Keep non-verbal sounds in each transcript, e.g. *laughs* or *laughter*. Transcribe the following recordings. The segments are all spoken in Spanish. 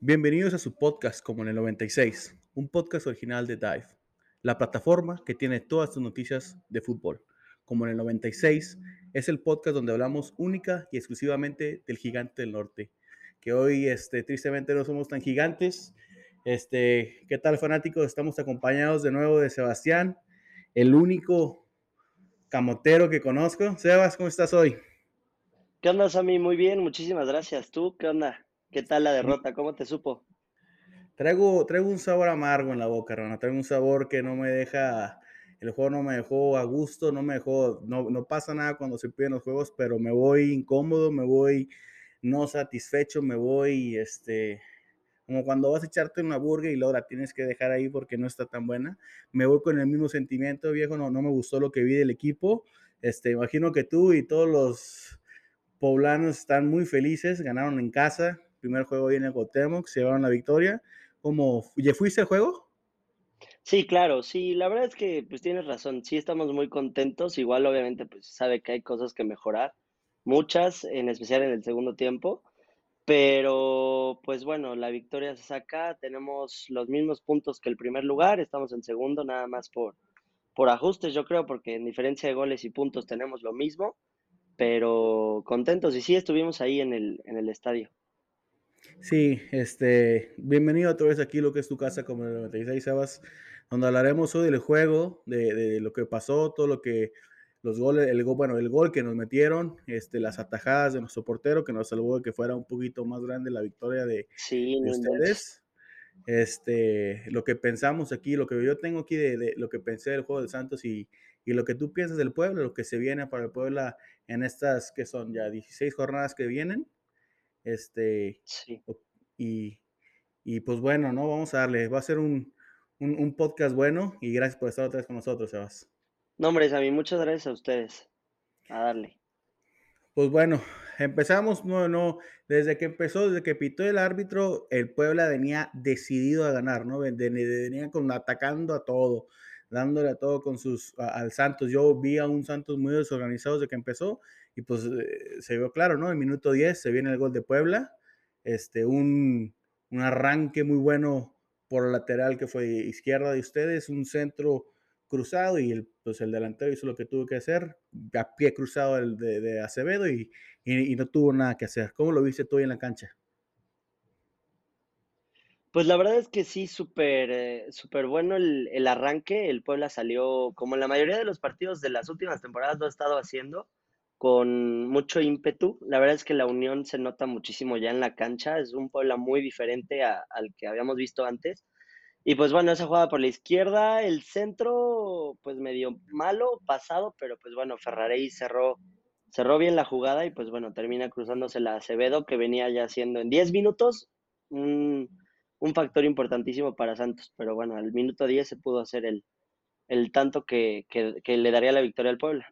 Bienvenidos a su podcast como en el 96, un podcast original de Dive, la plataforma que tiene todas sus noticias de fútbol. Como en el 96 es el podcast donde hablamos única y exclusivamente del gigante del norte, que hoy este, tristemente no somos tan gigantes. Este, ¿Qué tal fanáticos? Estamos acompañados de nuevo de Sebastián, el único camotero que conozco. Sebas, ¿cómo estás hoy? ¿Qué onda, Sammy? Muy bien, muchísimas gracias. ¿Tú qué onda? ¿Qué tal la derrota? ¿Cómo te supo? Traigo, traigo un sabor amargo en la boca, hermano. Traigo un sabor que no me deja, el juego no me dejó a gusto, no me dejó, no, no pasa nada cuando se piden los juegos, pero me voy incómodo, me voy no satisfecho, me voy, este, como cuando vas a echarte una burger y luego la tienes que dejar ahí porque no está tan buena. Me voy con el mismo sentimiento, viejo, no, no me gustó lo que vi del equipo. Este, imagino que tú y todos los poblanos están muy felices, ganaron en casa, primer juego viene el se llevaron la victoria. ¿Cómo, ¿Ya fuiste al juego? Sí, claro, sí, la verdad es que pues tienes razón, sí estamos muy contentos, igual obviamente pues sabe que hay cosas que mejorar, muchas, en especial en el segundo tiempo, pero pues bueno, la victoria se saca, tenemos los mismos puntos que el primer lugar, estamos en segundo nada más por, por ajustes, yo creo, porque en diferencia de goles y puntos tenemos lo mismo, pero contentos y sí estuvimos ahí en el, en el estadio. Sí, este, bienvenido otra vez aquí, lo que es tu casa, como el 96 Sebas, donde hablaremos hoy del juego, de, de, lo que pasó, todo lo que, los goles, el gol, bueno, el gol que nos metieron, este, las atajadas de nuestro portero, que nos salvó de que fuera un poquito más grande la victoria de, sí, de ustedes. Este, lo que pensamos aquí, lo que yo tengo aquí de, de, lo que pensé del juego de Santos y, y lo que tú piensas del pueblo, lo que se viene para el Puebla en estas que son ya 16 jornadas que vienen. Este, sí. y, y, pues bueno, ¿no? Vamos a darle, va a ser un, un, un, podcast bueno y gracias por estar otra vez con nosotros, Sebas. No, hombre, a mí muchas gracias a ustedes. A darle. Pues bueno, empezamos, no, no, desde que empezó, desde que pitó el árbitro, el Puebla venía decidido a ganar, ¿no? Venía con, atacando a todo, dándole a todo con sus, al Santos. Yo vi a un Santos muy desorganizado desde que empezó y pues eh, se vio claro, ¿no? En minuto 10 se viene el gol de Puebla, este, un, un arranque muy bueno por lateral que fue izquierda de ustedes, un centro cruzado y el, pues el delantero hizo lo que tuvo que hacer, a pie cruzado el de, de Acevedo y, y, no tuvo nada que hacer. ¿Cómo lo viste tú en la cancha? Pues la verdad es que sí, súper eh, super bueno el, el, arranque. El Puebla salió, como en la mayoría de los partidos de las últimas temporadas lo ha estado haciendo, con mucho ímpetu. La verdad es que la unión se nota muchísimo ya en la cancha. Es un Puebla muy diferente a, al que habíamos visto antes. Y pues bueno, esa jugada por la izquierda, el centro, pues medio malo, pasado, pero pues bueno, Ferrarey cerró, cerró bien la jugada y pues bueno, termina cruzándose la Acevedo, que venía ya siendo en 10 minutos un, un, factor importantísimo para Santos. Pero bueno, al minuto 10 se pudo hacer el, el tanto que, que, le daría la victoria al Puebla.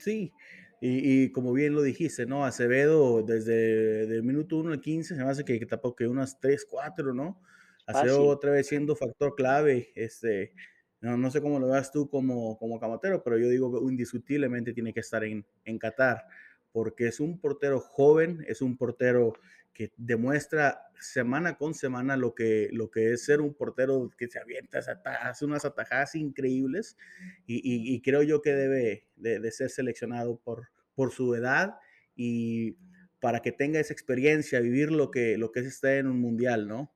Sí, y, y, como bien lo dijiste, ¿no? Acevedo desde el minuto 1 al 15 se me hace que, que tapó que unas 3, 4, ¿no? Acevedo otra vez siendo factor clave. Este, no, no sé cómo lo veas tú como, como camotero, pero yo digo que indiscutiblemente tiene que estar en, en Qatar, porque es un portero joven, es un portero que demuestra semana con semana lo que, lo que es ser un portero que se avienta, hace unas atajadas increíbles y, y, y creo yo que debe de, de, ser seleccionado por, por su edad y para que tenga esa experiencia, vivir lo que, lo que es estar en un mundial, ¿no?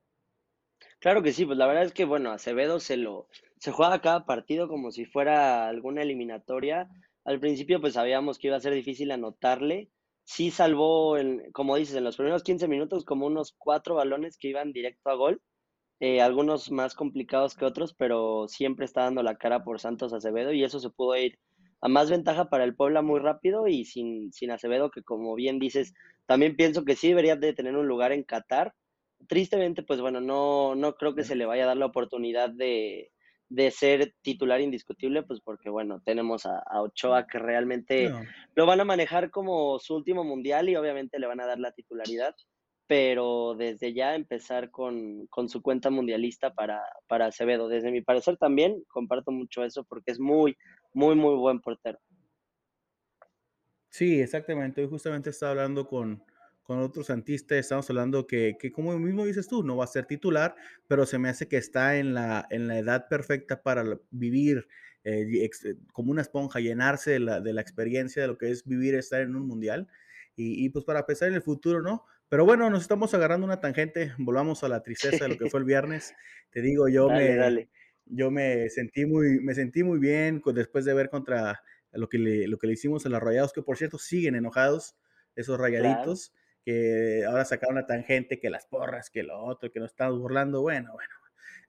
Claro que sí, pues la verdad es que, bueno, Acevedo se lo, se juega cada partido como si fuera alguna eliminatoria. Al principio, pues sabíamos que iba a ser difícil anotarle. Sí salvó, en, como dices, en los primeros 15 minutos como unos cuatro balones que iban directo a gol. Eh, algunos más complicados que otros, pero siempre está dando la cara por Santos Acevedo y eso se pudo ir a más ventaja para el Puebla muy rápido y sin, sin Acevedo, que como bien dices, también pienso que sí debería de tener un lugar en Qatar tristemente, pues bueno, no, no creo que se le vaya a dar la oportunidad de, de ser titular indiscutible, pues porque bueno, tenemos a, a Ochoa que realmente no. lo van a manejar como su último mundial y obviamente le van a dar la titularidad. pero desde ya empezar con, con su cuenta mundialista para, para Acevedo. Desde mi parecer también comparto mucho eso porque es muy, muy, muy buen portero. Sí, exactamente. Hoy justamente estaba hablando con, con otro santista, estamos hablando que, que, como mismo dices tú, no va a ser titular, pero se me hace que está en la, en la edad perfecta para vivir eh, como una esponja, llenarse de la, de la, experiencia de lo que es vivir, estar en un mundial. Y, y, pues para pensar en el futuro, ¿no? Pero bueno, nos estamos agarrando una tangente, volvamos a la *laughs* tristeza de lo que fue el viernes. Te digo, yo dale, me... Dale. Yo me sentí muy, me sentí muy bien después de ver contra lo que le, lo que le hicimos a los rayados, que por cierto siguen enojados, esos rayaditos, claro. Que ahora sacaron la tangente, que las porras, que lo otro, que nos estamos burlando. Bueno, bueno,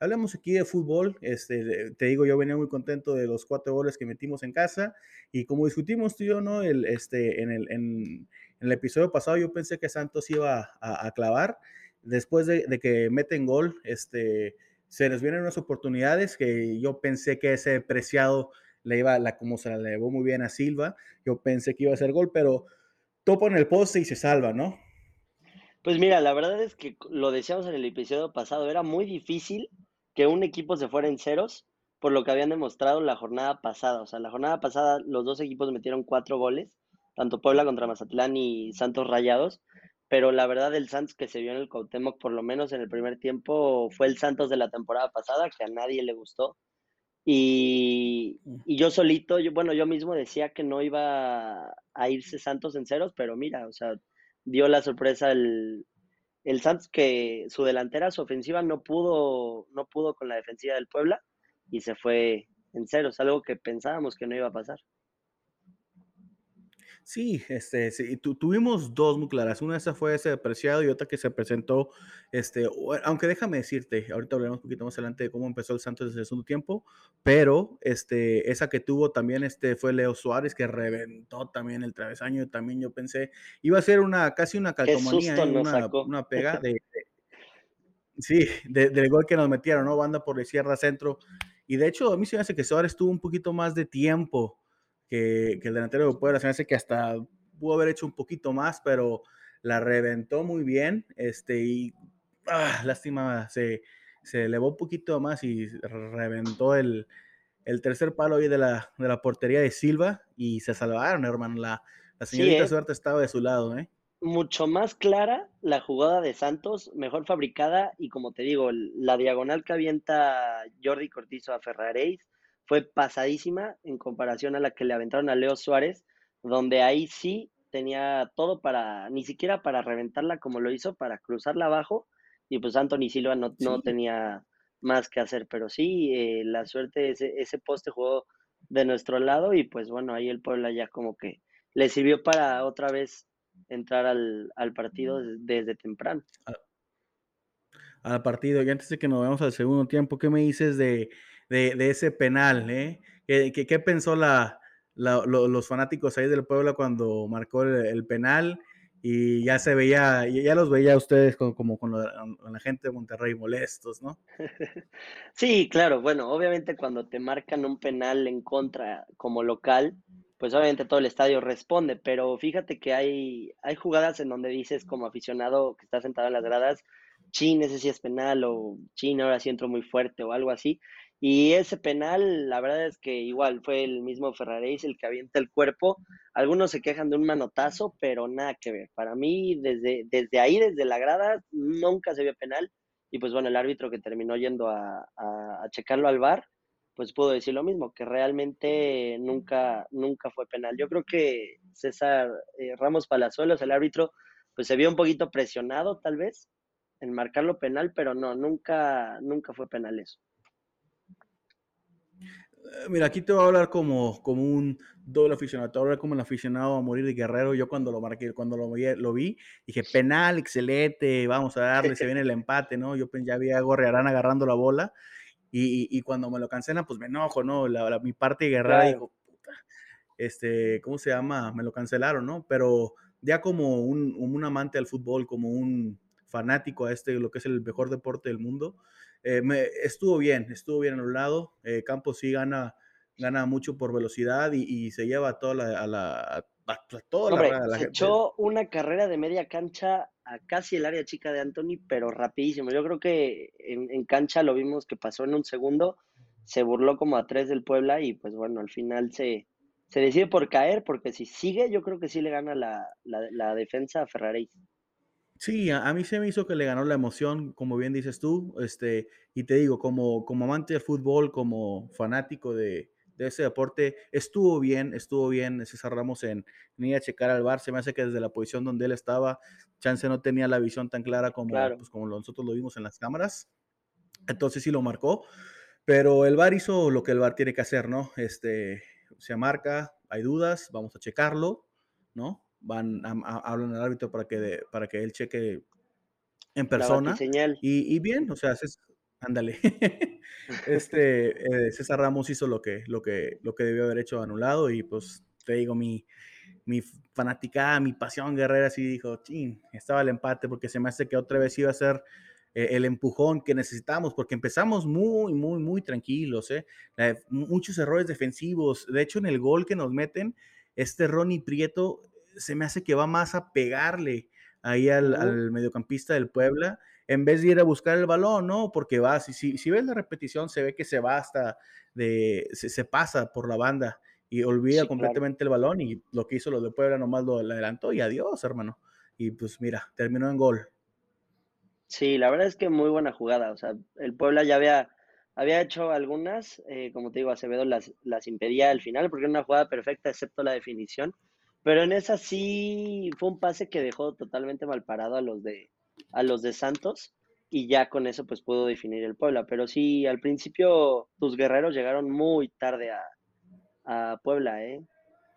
hablemos aquí de fútbol. Este, te digo, yo venía muy contento de los cuatro goles que metimos en casa y como discutimos tú y yo, ¿no? El, este, en, el, en, en el episodio pasado yo pensé que Santos iba a, a clavar. Después de, de, que meten gol, este, se les vienen unas oportunidades que yo pensé que ese preciado le iba, la, como se la llevó muy bien a Silva, yo pensé que iba a ser gol, pero topa en el poste y se salva, ¿no? Pues mira, la verdad es que lo decíamos en el episodio pasado, era muy difícil que un equipo se fuera en ceros por lo que habían demostrado la jornada pasada. O sea, la jornada pasada los dos equipos metieron cuatro goles, tanto Puebla contra Mazatlán y Santos Rayados, pero la verdad el Santos que se vio en el Cuauhtémoc, por lo menos en el primer tiempo, fue el Santos de la temporada pasada, que a nadie le gustó. Y, y, yo solito, yo, bueno, yo mismo decía que no iba a irse Santos en ceros, pero mira, o sea, dio la sorpresa el, el Santos que su delantera, su ofensiva no pudo, no pudo con la defensiva del Puebla y se fue en ceros, algo que pensábamos que no iba a pasar. Sí, este, sí, tu, tuvimos dos muy claras. Una esa fue ese apreciado y otra que se presentó, este, aunque déjame decirte, ahorita hablaremos un poquito más adelante de cómo empezó el Santos desde el segundo tiempo, pero este, esa que tuvo también este, fue Leo Suárez, que reventó también el travesaño, y también yo pensé, iba a ser una, casi una calcomanía, ¿eh? una, una, pega *laughs* de, de sí, de, del gol que nos metieron, ¿no? Banda por la izquierda centro. Y de hecho, a mí se me hace que Suárez tuvo un poquito más de tiempo que, que el delantero de Puebla. Se me hace que hasta pudo haber hecho un poquito más, pero la reventó muy bien. Este, y ah, lástima, se, se elevó un poquito más y reventó el, el tercer palo ahí de la, de la portería de Silva y se salvaron, hermano. La, la señorita sí, ¿eh? suerte estaba de su lado, ¿eh? Mucho más clara la jugada de Santos, mejor fabricada y como te digo, la diagonal que avienta Jordi Cortizo a Ferraréis fue pasadísima en comparación a la que le aventaron a Leo Suárez, donde ahí sí tenía todo para, ni siquiera para reventarla como lo hizo, para cruzarla abajo, y pues Anthony Silva no, sí. no tenía más que hacer, pero sí, eh, la suerte, ese, ese poste jugó de nuestro lado y pues bueno, ahí el Puebla ya como que le sirvió para otra vez entrar al, al partido desde, desde temprano. Al, al partido, y antes de que nos veamos al segundo tiempo, ¿qué me dices de, de, de ese penal? Eh? ¿Qué, qué, pensó la, la, lo, los fanáticos ahí del Puebla cuando marcó el, penal? Y ya se veía, ya los veía ustedes como, como con, la, con, la, gente de Monterrey molestos, ¿no? *laughs* Sí, claro, bueno, obviamente cuando te marcan un penal en contra como local, pues obviamente todo el estadio responde, pero fíjate que hay, hay jugadas en donde dices como aficionado que está sentado en las gradas, chin, ese sí es penal, o chin, ahora sí entro muy fuerte, o algo así. Y ese penal, la verdad es que igual fue el mismo Ferraréis el que avienta el cuerpo. Algunos se quejan de un manotazo, pero nada que ver. Para mí, desde, desde ahí, desde la grada, nunca se vio penal. Y pues bueno, el árbitro que terminó yendo a, a, a checarlo al bar, pues pudo decir lo mismo, que realmente nunca, nunca fue penal. Yo creo que César eh, Ramos Palazuelos, el árbitro, pues se vio un poquito presionado tal vez en marcarlo penal, pero no, nunca, nunca fue penal eso. Mira, aquí te voy a hablar como, como un doble aficionado, te voy a hablar como el aficionado a morir de Guerrero. Yo cuando lo marqué, cuando lo vi, lo vi dije, penal, excelente, vamos a darle, se viene el empate, ¿no? Yo ya vi a Gorriarán agarrando la bola y, y, cuando me lo cancelan, pues me enojo, ¿no? La, la, mi parte guerrera claro. digo, puta, este, ¿cómo se llama? Me lo cancelaron, ¿no? Pero ya como un, un, amante al fútbol, como un fanático a este, lo que es el mejor deporte del mundo, eh, me, estuvo bien, estuvo bien anulado. Eh, Campos sí gana, gana mucho por velocidad y, y se lleva toda la, a la, a, a toda Hombre, la, la, se echó una carrera de media cancha a casi el área chica de Anthony, pero rapidísimo. Yo creo que en, cancha lo vimos que pasó en un segundo, se burló como a tres del Puebla y pues bueno, al final se, se decide por caer, porque si sigue, yo creo que sí le gana la, la, defensa a Ferrari. Sí, a, mí se me hizo que le ganó la emoción, como bien dices tú, este, y te digo, como, como amante del fútbol, como fanático de, de ese deporte, estuvo bien, estuvo bien César Ramos en, ni a checar al bar, se me hace que desde la posición donde él estaba, Chance no tenía la visión tan clara como, pues, como nosotros lo vimos en las cámaras, entonces sí lo marcó, pero el bar hizo lo que el bar tiene que hacer, ¿no? Este, se marca, hay dudas, vamos a checarlo, ¿no? Van, a, hablan al árbitro para que, para que él cheque en persona. Y, y, bien, o sea, ándale. *laughs* este, eh, César Ramos hizo lo que, lo, que, lo que debió haber hecho anulado y pues te digo, mi, mi fanaticada, mi pasión guerrera, sí dijo, ching, estaba el empate porque se me hace que otra vez iba a ser eh, el empujón que necesitamos, porque empezamos muy, muy, muy tranquilos, ¿eh? muchos errores defensivos. De hecho, en el gol que nos meten, este Ronnie Prieto se me hace que va más a pegarle ahí al, mediocampista del Puebla, en vez de ir a buscar el balón, ¿no? Porque va, si, si, si ves la repetición, se ve que se va hasta de, se, pasa por la banda y olvida completamente el balón y lo que hizo los de Puebla nomás lo adelantó y adiós, hermano. Y pues mira, terminó en gol. Sí, la verdad es que muy buena jugada. O sea, el Puebla ya había, había hecho algunas, eh, como te digo, Acevedo las, las impedía al final porque era una jugada perfecta excepto la definición. Pero en esa sí fue un pase que dejó totalmente mal parado a los de, a los de Santos y ya con eso pues pudo definir el Puebla. Pero sí, al principio tus guerreros llegaron muy tarde a, Puebla, ¿eh?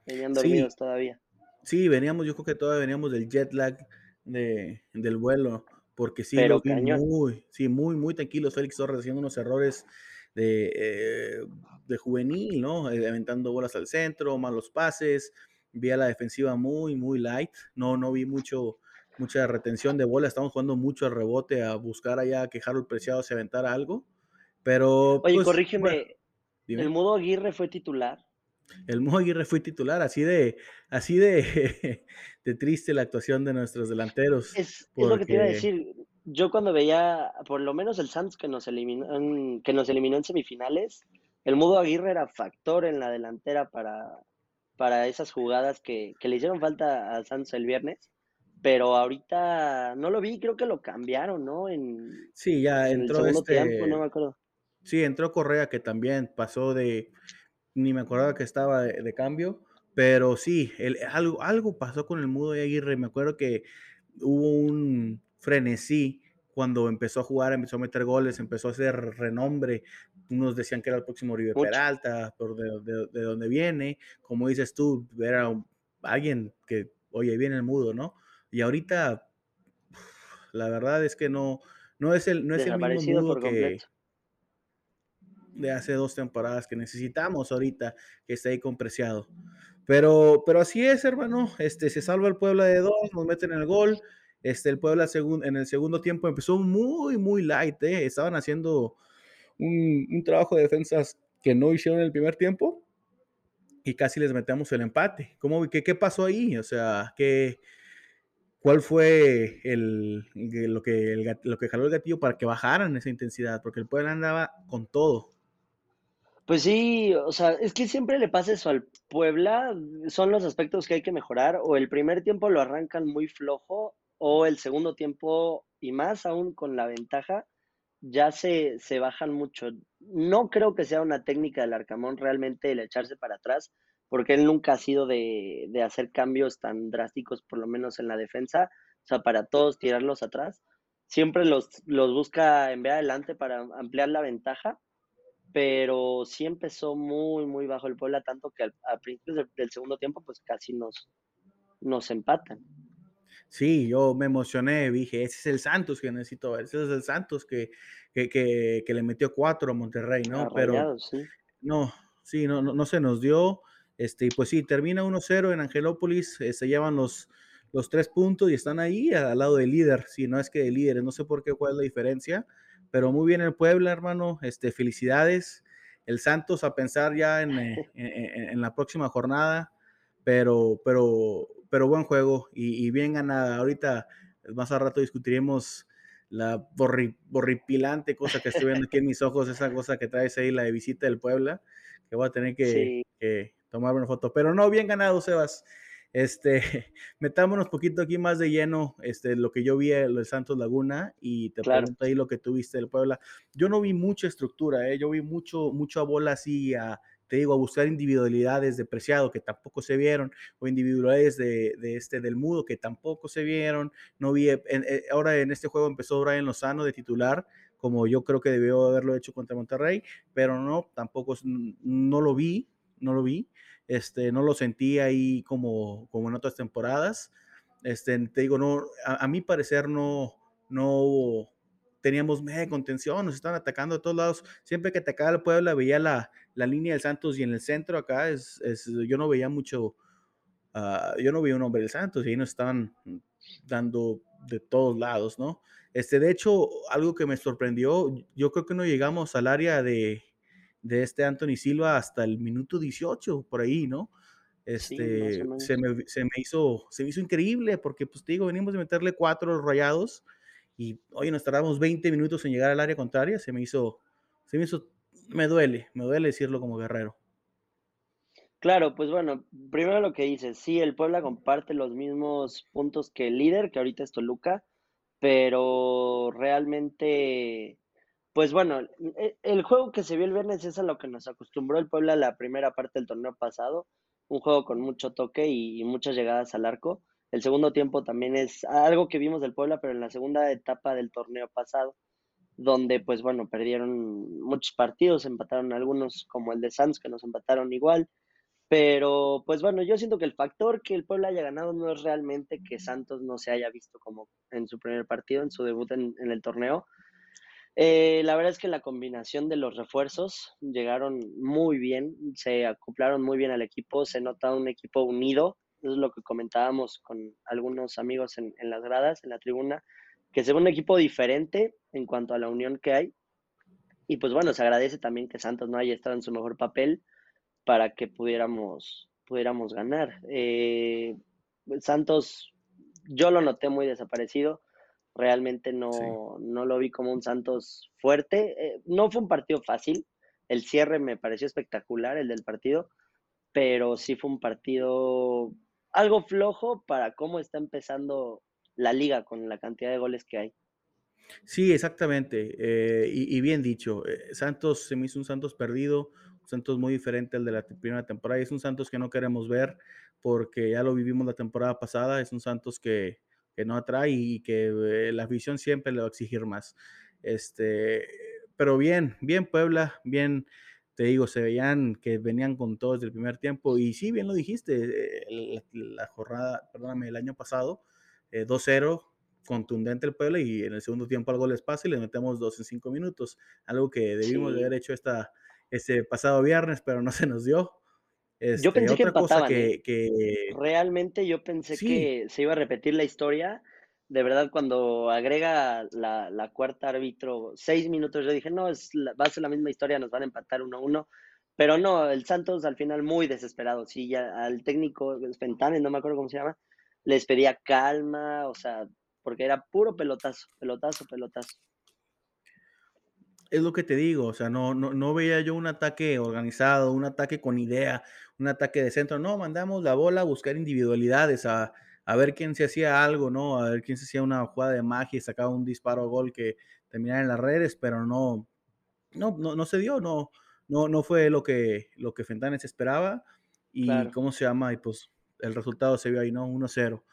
Venían dormidos todavía. Sí, veníamos, yo creo que todavía veníamos del jet lag de, del vuelo, porque sí, Pero muy, sí, muy, muy tranquilo. Félix Torres haciendo unos errores de, eh, de juvenil, ¿no? Eh, aventando bolas al centro, malos pases, vi a la defensiva muy, muy light. No, no vi mucho, mucha retención de bola. Estamos jugando mucho al rebote, a buscar allá que Harold Preciado se aventara algo. Pero. Oye, pues, corrígeme. ¿El Mudo Aguirre fue titular? El Mudo Aguirre fue titular, así de, así de, *laughs* de triste la actuación de nuestros delanteros. Es, lo que te iba a decir. Yo cuando veía, por lo menos el Santos que nos eliminó, que nos eliminó en semifinales, el Mudo Aguirre era factor en la delantera para, para esas jugadas que, le hicieron falta a Santos el viernes, pero ahorita no lo vi, creo que lo cambiaron, ¿no? En, sí, ya entró este... no me acuerdo. Sí, entró Correa que también pasó de, ni me acordaba que estaba de, cambio, pero sí, el, algo, algo pasó con el Mudo y Aguirre, me acuerdo que hubo un frenesí cuando empezó a jugar, empezó a meter goles, empezó a hacer renombre. Unos decían que era el próximo River Peralta, por de, de, dónde viene. Como dices tú, era alguien que, oye, viene el mudo, ¿no? Y ahorita, la verdad es que no, no es el, no es el mismo mudo que de hace dos temporadas que necesitamos ahorita, que está ahí compreciado. Pero, pero así es, hermano. Este, se salva el Puebla de dos, nos meten el gol. Este, el Puebla en el segundo tiempo empezó muy, muy light. ¿eh? Estaban haciendo un, trabajo de defensas que no hicieron en el primer tiempo y casi les metemos el empate. ¿Cómo, qué, qué pasó ahí? O sea, ¿qué, ¿cuál fue el, lo, que, lo que jaló el gatillo para que bajaran esa intensidad? Porque el Puebla andaba con todo. Pues sí, o sea, es que siempre le pasa eso al Puebla, son los aspectos que hay que mejorar, o el primer tiempo lo arrancan muy flojo, o el segundo tiempo, y más aún con la ventaja, ya se, se bajan mucho. No creo que sea una técnica del Arcamón realmente el echarse para atrás, porque él nunca ha sido de, de hacer cambios tan drásticos, por lo menos en la defensa, o sea, para todos tirarlos atrás. Siempre los, los busca enviar adelante para ampliar la ventaja, pero sí empezó muy, muy bajo el Puebla, tanto que al, principio del, del, segundo tiempo, pues casi nos, nos empatan. Sí, yo me emocioné, dije, ese es el Santos que necesito ver, ese es el Santos que, que, que, le metió cuatro a Monterrey, ¿no? Pero no, sí, no, no, se nos dio. Este, pues sí, termina 1-0 en Angelópolis, eh, se llevan los, los tres puntos y están ahí al lado del líder. Sí, no es que de líderes, no sé por qué, cuál es la diferencia, pero muy bien el Puebla, hermano. Este, felicidades. El Santos a pensar ya en, eh, en, en la próxima jornada, pero, pero pero buen juego y, bien ganada. Ahorita más a rato discutiremos la borripilante cosa que estoy viendo aquí en mis ojos, esa cosa que traes ahí, la de visita del Puebla, que voy a tener que, que tomar una foto. Pero no, bien ganado, Sebas. Este, *laughs* metámonos poquito aquí más de lleno, este, lo que yo vi en el Santos Laguna y te pregunto ahí lo que tú viste del Puebla. Yo no vi mucha estructura, ¿eh? yo vi mucho, mucha bola así a, te digo, a buscar individualidades de Preciado que tampoco se vieron, o individualidades de, de, este del Mudo que tampoco se vieron. No vi, eh, ahora en este juego empezó Brian Lozano de titular, como yo creo que debió haberlo hecho contra Monterrey, pero no, tampoco, no lo vi, no lo vi. Este, no lo sentí ahí como, como en otras temporadas. Este, te digo, no, a, mi parecer no, no teníamos media contención, nos estaban atacando de todos lados. Siempre que atacaba el Puebla veía la, la línea del Santos y en el centro acá es, es yo no veía mucho, uh, yo no veía un hombre del Santos y ahí nos estaban dando de todos lados, ¿no? Este, de hecho, algo que me sorprendió, yo creo que no llegamos al área de, de este Anthony Silva hasta el minuto 18, por ahí, ¿no? Este, se, me, se, me, hizo, se me hizo increíble porque, pues te digo, venimos de meterle cuatro rayados y hoy nos tardamos 20 minutos en llegar al área contraria, se me hizo, se me hizo, me duele, me duele decirlo como guerrero. Claro, pues bueno, primero lo que dices, sí, el Puebla comparte los mismos puntos que el líder, que ahorita es Toluca, pero realmente pues bueno, e, el juego que se vio el viernes es a lo que nos acostumbró el Puebla la primera parte del torneo pasado, un juego con mucho toque y, muchas llegadas al arco. El segundo tiempo también es algo que vimos del Puebla, pero en la segunda etapa del torneo pasado, donde pues bueno, perdieron muchos partidos, empataron algunos como el de Santos, que nos empataron igual. Pero pues bueno, yo siento que el factor que el Puebla haya ganado no es realmente que Santos no se haya visto como en su primer partido, en su debut en el torneo, eh, la verdad es que la combinación de los refuerzos llegaron muy bien, se acoplaron muy bien al equipo, se nota un equipo unido, es lo que comentábamos con algunos amigos en, las gradas, en la tribuna, que se ve un equipo diferente en cuanto a la unión que hay. Y pues bueno, se agradece también que Santos no haya estado en su mejor papel para que pudiéramos, pudiéramos ganar. Eh, Santos, yo lo noté muy desaparecido Realmente no, no lo vi como un Santos fuerte. Eh, no fue un partido fácil. El cierre me pareció espectacular, el del partido, pero sí fue un partido algo flojo para cómo está empezando la liga con la cantidad de goles que hay. Sí, exactamente. Eh, y, bien dicho, eh, Santos se me hizo un Santos perdido, un Santos muy diferente al de la primera temporada. Es un Santos que no queremos ver porque ya lo vivimos la temporada pasada. Es un Santos que, que no atrae y que eh, la afición siempre le va a exigir más. Este, pero bien, bien Puebla, bien, te digo, se veían que venían con todo desde el primer tiempo y sí, bien lo dijiste, eh, la, jornada, perdóname, el año pasado, 2-0, eh, contundente el Puebla y en el segundo tiempo algo les pasa y le metemos dos en cinco minutos, algo que debimos de haber hecho esta, ese pasado viernes, pero no se nos dio yo este, pensé que empataban, ¿eh? que, Realmente yo pensé que se iba a repetir la historia. De verdad, cuando agrega la, cuarta árbitro seis minutos, yo dije, no, es va a ser la misma historia, nos van a empatar uno a uno. Pero no, el Santos al final muy desesperado. Sí, ya al técnico Fentanes, no me acuerdo cómo se llama, les pedía calma, o sea, porque era puro pelotazo, pelotazo, pelotazo. Es lo que te digo, o sea, no, no, no veía yo un ataque organizado, un ataque con idea, un ataque de centro, no, mandamos la bola a buscar individualidades, a, a ver quién se hacía algo, ¿no? A ver quién se hacía una jugada de magia y sacaba un disparo a gol que terminara en las redes, pero no, no, no, no se dio, no, no, no fue lo que, lo que Fentanes esperaba. Y cómo se llama, y pues el resultado se vio ahí, ¿no? 1-0.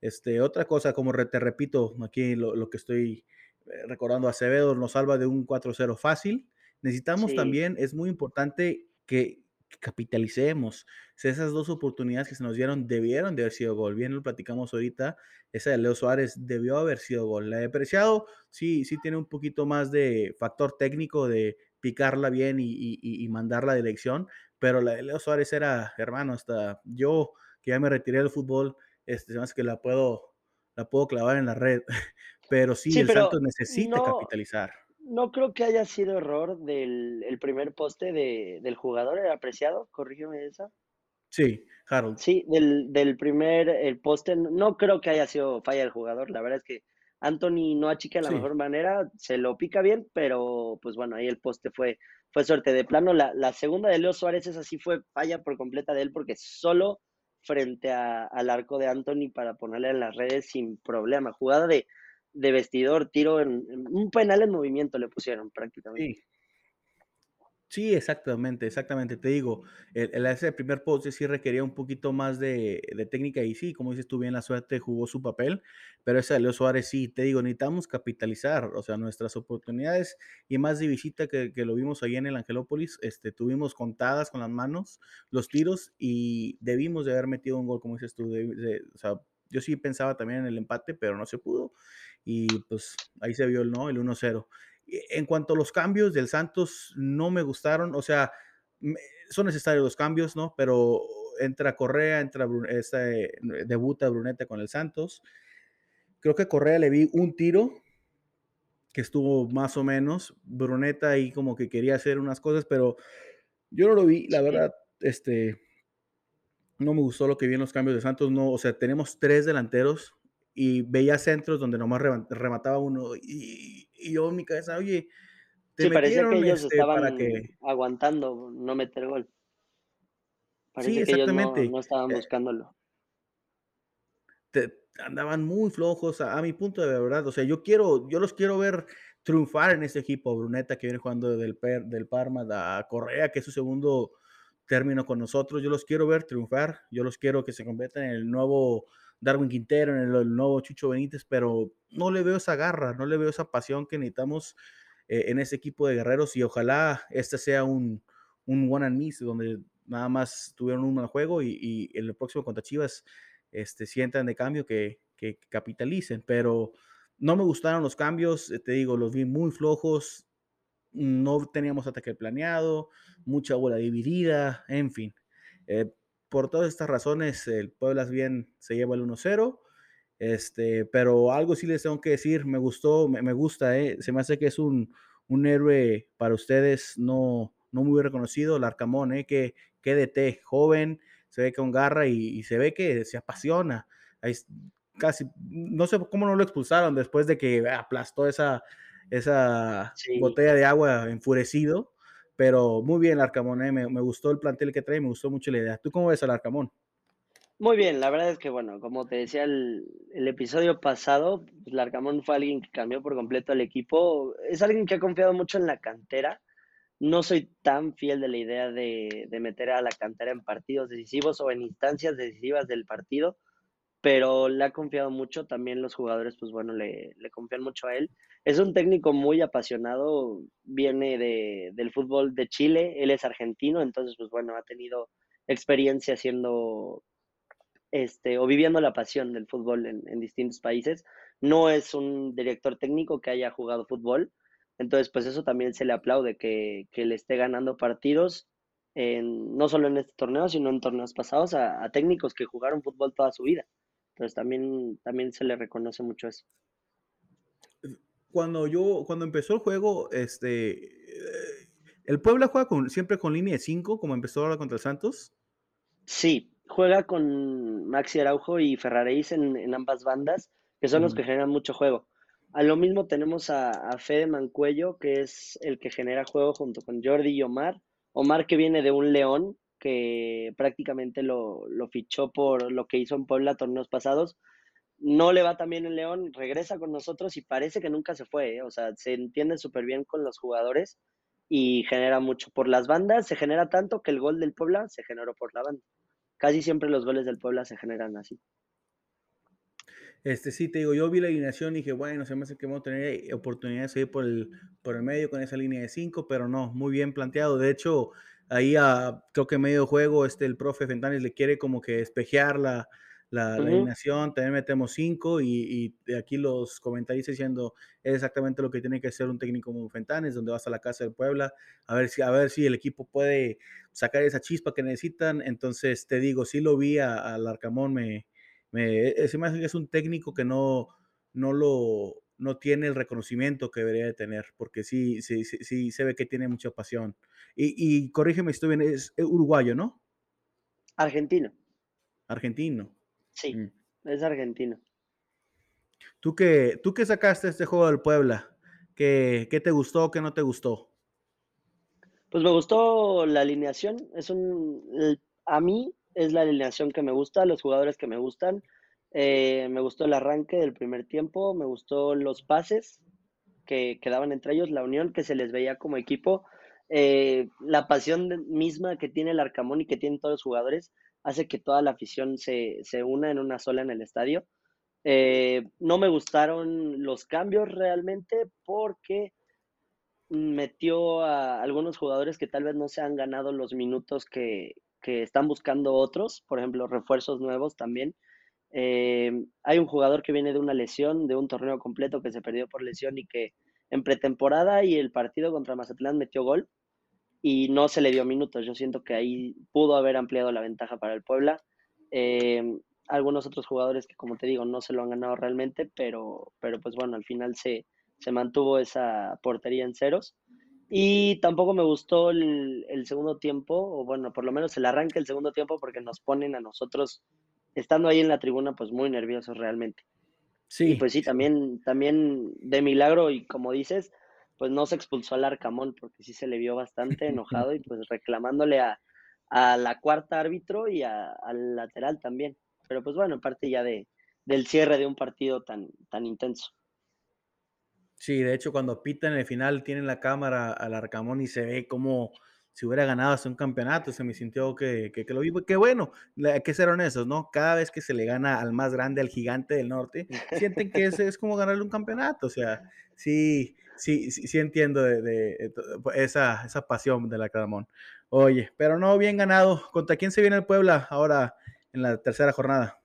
Este, otra cosa, como te repito, aquí lo, lo que estoy eh, recordando, Acevedo nos salva de un 4-0 fácil. Necesitamos también, es muy importante que, capitalicemos. esas dos oportunidades que se nos dieron debieron de haber sido gol. Bien lo platicamos ahorita. Esa de Leo Suárez debió haber sido gol. La de Preciado sí, sí tiene un poquito más de factor técnico de picarla bien y, mandar la dirección, pero la de Leo Suárez era, hermano, hasta yo que ya me retiré del fútbol, este, más que la puedo, la puedo clavar en la red. *laughs* Pero sí, el Santos necesita capitalizar. No creo que haya sido error del el primer poste de, del jugador, ¿era apreciado? Corrígeme esa. Sí, Harold. Sí, del, del primer el poste, no creo que haya sido falla del jugador. La verdad es que Anthony no achica de la Sí, mejor manera, se lo pica bien, pero pues bueno, ahí el poste fue, fue suerte. De plano, la, la segunda de Leo Suárez, esa sí fue falla por completa de él, porque solo frente a- al arco de Anthony para ponerle en las redes sin problema. Jugada de, de vestidor, tiro en, en- un penal en movimiento le pusieron prácticamente. sí. Sí, exactamente, exactamente. Te digo, el, el ese primer poste sí requería un poquito más de, de técnica y sí, como dices tú bien, la suerte jugó su papel, pero esa de Leo Suárez sí, te digo, necesitamos capitalizar, o sea, nuestras oportunidades y más de visita que, que lo vimos ahí en el Angelópolis, este, tuvimos contadas con las manos los tiros y debimos de haber metido un gol, como dices tú, de- de- o sea, yo sí pensaba también en el empate, pero no se pudo y pues ahí se vio el no, el 1-0. En cuanto a los cambios del Santos, no me gustaron, o sea, son necesarios los cambios, ¿no? Pero entra Correa, entra este, debuta Brunete con el Santos. Creo que Correa le vi un tiro que estuvo más o menos. Bruneta ahí como que quería hacer unas cosas, pero yo no lo vi, la verdad, este, no me gustó lo que vi en los cambios de Santos, no, o sea, tenemos tres delanteros y veía centros donde nomás rema- remataba uno y, y yo en mi cabeza, oye, te sí, parecía que metieron ellos este, para estaban que aguantando no meter gol. Sí, Parece que ellos no, exactamente. no estaban Eh, buscándolo. te andaban muy flojos a a mi punto de verdad. O sea, yo quiero yo los quiero ver triunfar en este equipo. Bruneta, que viene jugando del per del Parma, a Correa, que es su segundo término con nosotros. Yo los quiero ver triunfar. Yo los quiero que se conviertan en el nuevo Darwin Quintero, en el nuevo Chucho Benítez, pero no le veo esa garra, no le veo esa pasión que necesitamos, eh, en ese equipo de guerreros, y ojalá este sea un un one and miss, donde nada más tuvieron un mal juego y y en el próximo contra Chivas este, sientan de cambio que, que capitalicen, pero no me gustaron los cambios, eh, te digo, los vi muy flojos, no teníamos ataque planeado, mucha bola dividida, en fin. Eh, por todas estas razones, el Puebla bien se lleva el 1-0, este, pero algo sí les tengo que decir, me gustó, me, me gusta, eh, se me hace que es un, un héroe para ustedes no, no muy reconocido, el Arcamón, eh, que, que DT, joven, se ve con garra y, y se ve que se apasiona. Ahí casi, no sé cómo no lo expulsaron después de que aplastó esa, esa Sí, botella de agua enfurecido, pero muy bien el Arcamón, eh, me, me gustó el plantel que trae, me gustó mucho la idea. ¿Tú cómo ves al Arcamón? muy bien, la verdad es que, bueno, como te decía el, el episodio pasado, pues, Larcamón fue alguien que cambió por completo al equipo. Es alguien que ha confiado mucho en la cantera. No soy tan fiel de la idea de, de meter a la cantera en partidos decisivos o en instancias decisivas del partido, pero le ha confiado mucho. También los jugadores, pues bueno, le, le confían mucho a él. Es un técnico muy apasionado, viene de, del fútbol de Chile, él es argentino, entonces, pues bueno, ha tenido experiencia siendo este, o viviendo la pasión del fútbol en, en distintos países. No es un director técnico que haya jugado fútbol, entonces pues eso también se le aplaude, que, que le esté ganando partidos, en, no solo en este torneo, sino en torneos pasados, a, a técnicos que jugaron fútbol toda su vida. Entonces también, también se le reconoce mucho eso. Cuando yo, cuando empezó el juego, este, el Puebla juega con, siempre con línea de 5, como empezó ahora contra el Santos. Sí, juega con Maxi Araujo y Ferraréis en, en ambas bandas, que son los que generan mucho juego. A lo mismo tenemos a, a Fede Mancuello, que es el que genera juego junto con Jordi y Omar. Omar que viene de un León, que prácticamente lo, fichó por lo que hizo en Puebla torneos pasados. No le va tan bien en León, regresa con nosotros y parece que nunca se fue, ¿eh? O sea, se entiende súper bien con los jugadores y genera mucho. Por las bandas se genera tanto que el gol del Puebla se generó por la banda. Casi siempre los goles del Puebla se generan así. Este, sí, te digo, yo vi la alineación y dije, bueno, se me hace que vamos a tener oportunidades de ir por el, por el medio con esa línea de 5, pero no, muy bien planteado. De hecho, ahí a, creo que medio juego, este, el profe Fentanes le quiere como que espejear la, la, la Ujú. alineación, también metemos 5 y, y aquí los comentaristas diciendo es exactamente lo que tiene que hacer un técnico como Fentanes, donde vas a la casa del Puebla, a ver si, a ver si el equipo puede sacar esa chispa que necesitan. Entonces, te digo, sí lo vi al Arcamón, me, me, e, se me hace que es un técnico que no, no lo no tiene el reconocimiento que debería de tener, porque sí, sí, sí, sí se ve que tiene mucha pasión. Y, y corrígeme si estoy bien, es uruguayo, ¿no? Argentino. Argentino. Sí, mm. es argentino. ¿Tú qué, ¿Tú qué sacaste este juego del Puebla? ¿Qué, ¿Qué te gustó, qué no te gustó? Pues me gustó la alineación. Es un, a mí es la alineación que me gusta, los jugadores que me gustan. Eh, me gustó el arranque del primer tiempo, me gustó los pases que quedaban entre ellos, la unión que se les veía como equipo, eh, la pasión misma que tiene el Arcamón y que tienen todos los jugadores hace que toda la afición se, se una en una sola en el estadio. Eh, no me gustaron los cambios realmente porque metió a algunos jugadores que tal vez no se han ganado los minutos que, que están buscando otros, por ejemplo, refuerzos nuevos también. Eh, hay un jugador que viene de una lesión, de un torneo completo que se perdió por lesión y que en pretemporada y el partido contra Mazatlán metió gol y no se le dio minutos. Yo siento que ahí pudo haber ampliado la ventaja para el Puebla. Eh, algunos otros jugadores que, como te digo, no se lo han ganado realmente, pero, pero pues bueno, al final se, se mantuvo esa portería en ceros. Y tampoco me gustó el, el, segundo tiempo, o bueno, por lo menos el arranque del segundo tiempo, porque nos ponen a nosotros estando ahí en la tribuna, pues muy nerviosos realmente. Sí. Y pues sí, también, también de milagro, y como dices, pues no se expulsó al Arcamón, porque sí se le vio bastante enojado y pues reclamándole a, a la cuarta árbitro y al lateral también. Pero pues bueno, parte ya de, del cierre de un partido tan, tan intenso. Sí, de hecho, cuando pitan en el final, tienen la cámara al Arcamón y se ve como si hubiera ganado hasta un campeonato, se me sintió que, que, lo vi, que bueno, que ser honestos, ¿no? Cada vez que se le gana al más grande, al gigante del norte, sienten que es, es como ganarle un campeonato, o sea, sí, sí, sí, entiendo de, esa, esa pasión del Acadamón. Oye, pero no, bien ganado. ¿Contra quién se viene el Puebla ahora en la tercera jornada?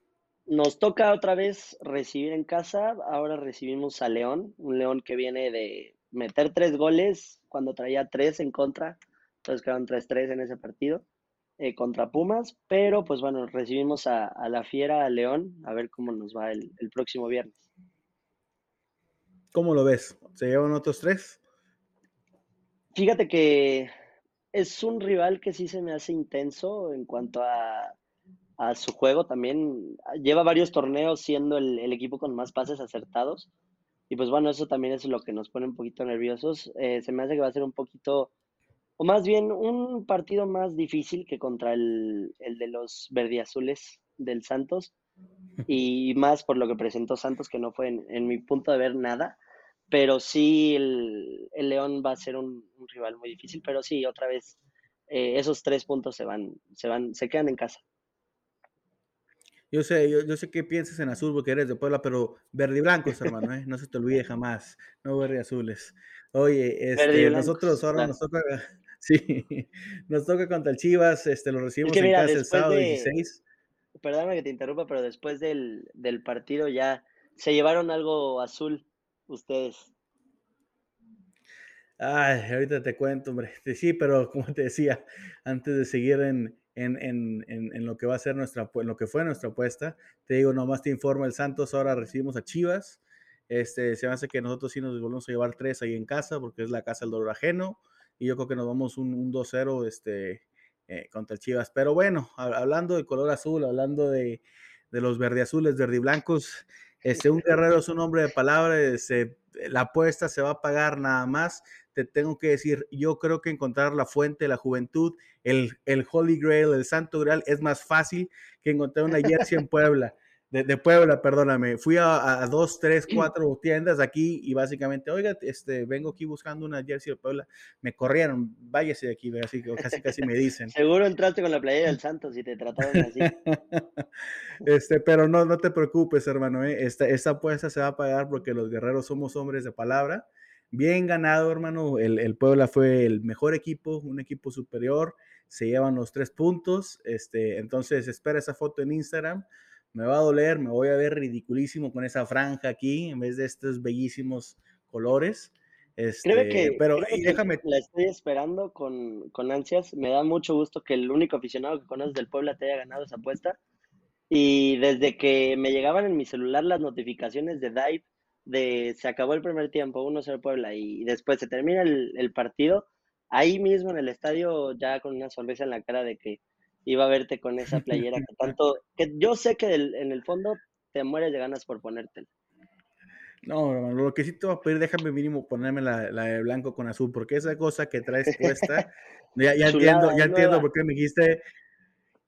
Nos toca otra vez recibir en casa, ahora recibimos a León, un León que viene de meter tres goles cuando traía tres en contra entonces quedaron 3-3 en ese partido eh, contra Pumas, pero pues bueno, recibimos a, la Fiera, a León, a ver cómo nos va el, próximo viernes. ¿Cómo lo ves? ¿Se llevan otros tres? Fíjate que es un rival que sí se me hace intenso en cuanto a, su juego también. Lleva varios torneos siendo el, equipo con más pases acertados. Y pues bueno, eso también es lo que nos pone un poquito nerviosos. Eh, se me hace que va a ser un poquito o más bien un partido más difícil que contra el, de los verdiazules del Santos, *laughs* y más por lo que presentó Santos, que no fue en, mi punto de ver nada, pero sí el, León va a ser un, rival muy difícil, pero sí, otra vez, eh, esos tres puntos se van, se van, se quedan en casa. Yo sé, yo, sé que piensas en azul porque eres de Puebla, pero verde y blancos, hermano, ¿eh? no se te olvide *laughs* jamás, no verde y azules. Oye, este, nosotros ahora nos toca Sí, *laughs* nos toca contra el Chivas, este, lo recibimos en casa el sábado 16. Perdóname que te interrumpa, pero después del, partido ya se llevaron algo azul ustedes. Ay, ahorita te cuento, hombre. *laughs* Sí, pero como te decía, antes de seguir en, en, lo que va a ser nuestra, en lo que fue nuestra apuesta, te digo, nomás te informo, el Santos ahora recibimos a Chivas. Este, se me hace que nosotros sí nos volvemos a llevar tres ahí en casa, porque es la casa del dolor ajeno y yo creo que nos vamos un, un 2-0 este, eh, contra el Chivas. Pero bueno, hablando de color azul, hablando de, de los verde azules, verde blancos, este, un guerrero es un hombre de palabra, la apuesta se va a pagar nada más. Te tengo que decir, yo creo que encontrar la fuente la juventud, el, el Holy Grail, el Santo Grail, es más fácil que encontrar una jersey en Puebla de, Puebla, perdóname. Fui a, dos, tres, cuatro tiendas aquí y básicamente, oiga, este, vengo aquí buscando una jersey de Puebla. Me corrieron, váyase de aquí, así que casi, casi me dicen. *laughs* Seguro entraste con la playa del *laughs* Santos y te trataron así. este, pero no, no te preocupes, hermano. ¿eh? Esta, esta apuesta se va a pagar porque los guerreros somos hombres de palabra. Bien ganado, hermano. El, el Puebla fue el mejor equipo, un equipo superior. Se llevan los tres puntos. Este, entonces, espera esa foto en Instagram me va a doler, me voy a ver ridiculísimo con esa franja aquí en vez de estos bellísimos colores. Este, que, pero déjame. la estoy esperando con, con, ansias. Me da mucho gusto que el único aficionado que conoces del Puebla te haya ganado esa apuesta. Y desde que me llegaban en mi celular las notificaciones de Dive de se acabó el primer tiempo, 1-0 Puebla, y después se termina el, el, partido, ahí mismo en el estadio, ya con una sonrisa en la cara de que iba a verte con esa playera que tanto, que yo sé que en el fondo te mueres de ganas por ponértela. No, hermano, lo que sí te voy a pedir, déjame mínimo ponerme la, la, de blanco con azul, porque esa cosa que traes puesta, *laughs* ya, ya entiendo, ya entiendo por qué me dijiste,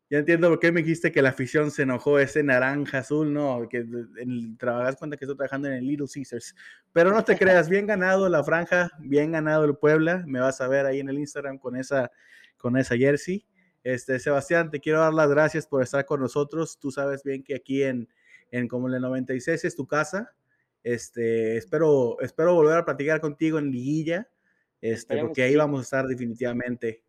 ya entiendo por qué me dijiste que la afición se enojó, ese naranja azul, no, que trabajas cuenta que estoy trabajando en el Little Caesars, pero no te creas, bien ganado la franja, bien ganado el Puebla, me vas a ver ahí en el Instagram con esa, con esa jersey. Este, Sebastián, te quiero dar las gracias por estar con nosotros, tú sabes bien que aquí en, en como el 96 es tu casa, este, espero, espero volver a platicar contigo en liguilla, este, porque ahí vamos a estar definitivamente.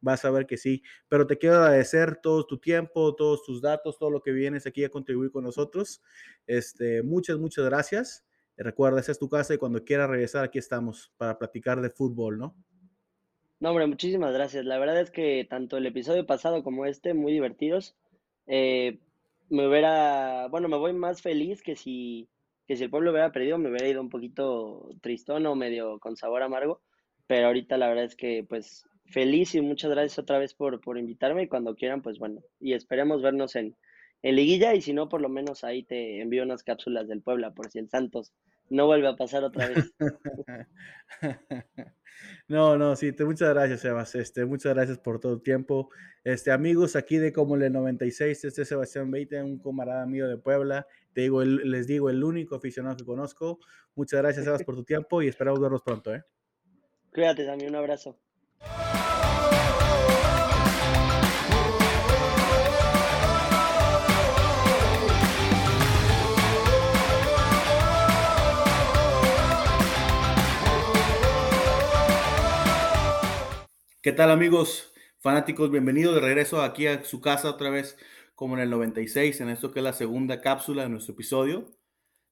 Vas a ver que sí. Pero te quiero agradecer todo tu tiempo, todos tus datos, todo lo que vienes aquí a contribuir con nosotros. Este, muchas, muchas gracias. Recuerda, esa es tu casa y cuando quieras regresar, aquí estamos para platicar de fútbol, ¿no? No, hombre, muchísimas gracias. La verdad es que tanto el episodio pasado como este, muy divertidos. Eh, me hubiera, bueno, me voy más feliz que si que si el pueblo hubiera perdido me hubiera ido un poquito tristón o medio con sabor amargo, pero ahorita la verdad es que pues feliz y muchas gracias otra vez por, por invitarme y cuando quieran pues bueno, y esperemos vernos en, en liguilla y si no por lo menos ahí te envío unas cápsulas del Puebla por si el Santos no vuelve a pasar otra vez. *laughs* No, no, sí, te, muchas gracias, Sebas. Este, muchas gracias por todo el tiempo. Este, amigos aquí de Como el 96, este es Sebastián Beite, un camarada mío de Puebla. Te digo, les digo, el único aficionado que conozco. Muchas gracias, Sebas, por tu tiempo y esperamos vernos pronto, ¿eh? Cuídate, también, un abrazo. ¿Qué tal amigos fanáticos? Bienvenidos de regreso aquí a su casa otra vez como en el 96, en esto que es la segunda cápsula de nuestro episodio.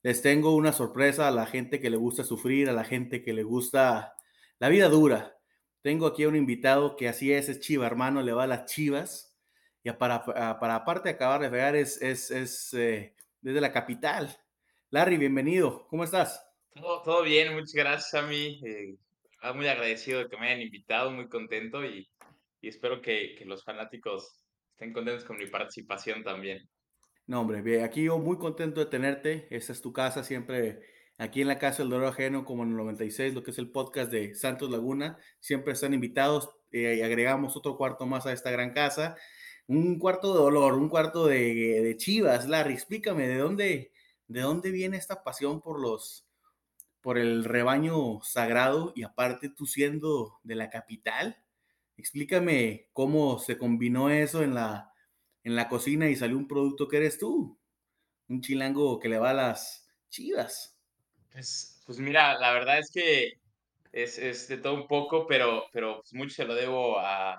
Les tengo una sorpresa a la gente que le gusta sufrir, a la gente que le gusta la vida dura. Tengo aquí a un invitado que así es, es chiva hermano, le va a las chivas. Y para, para aparte de acabar de pegar, es, es, es eh, desde la capital. Larry, bienvenido, ¿cómo estás? Todo, bien, muchas gracias a mí. Eh, Ah, muy agradecido de que me hayan invitado, muy contento y, espero que, los fanáticos estén contentos con mi participación también. No, hombre, bien, aquí yo muy contento de tenerte. Esta es tu casa, siempre aquí en la Casa del Dolor Ajeno, como en el 96, lo que es el podcast de Santos Laguna. Siempre están invitados eh, y agregamos otro cuarto más a esta gran casa. Un cuarto de dolor, un cuarto de, de chivas. Larry, explícame, ¿de dónde, ¿de dónde viene esta pasión por los, por el rebaño sagrado y aparte tú siendo de la capital. Explícame cómo se combinó eso en la, en la cocina y salió un producto que eres tú, un chilango que le va a las chivas. Pues, pues mira, la verdad es que es, de todo un poco, pero, pero pues mucho se lo debo a,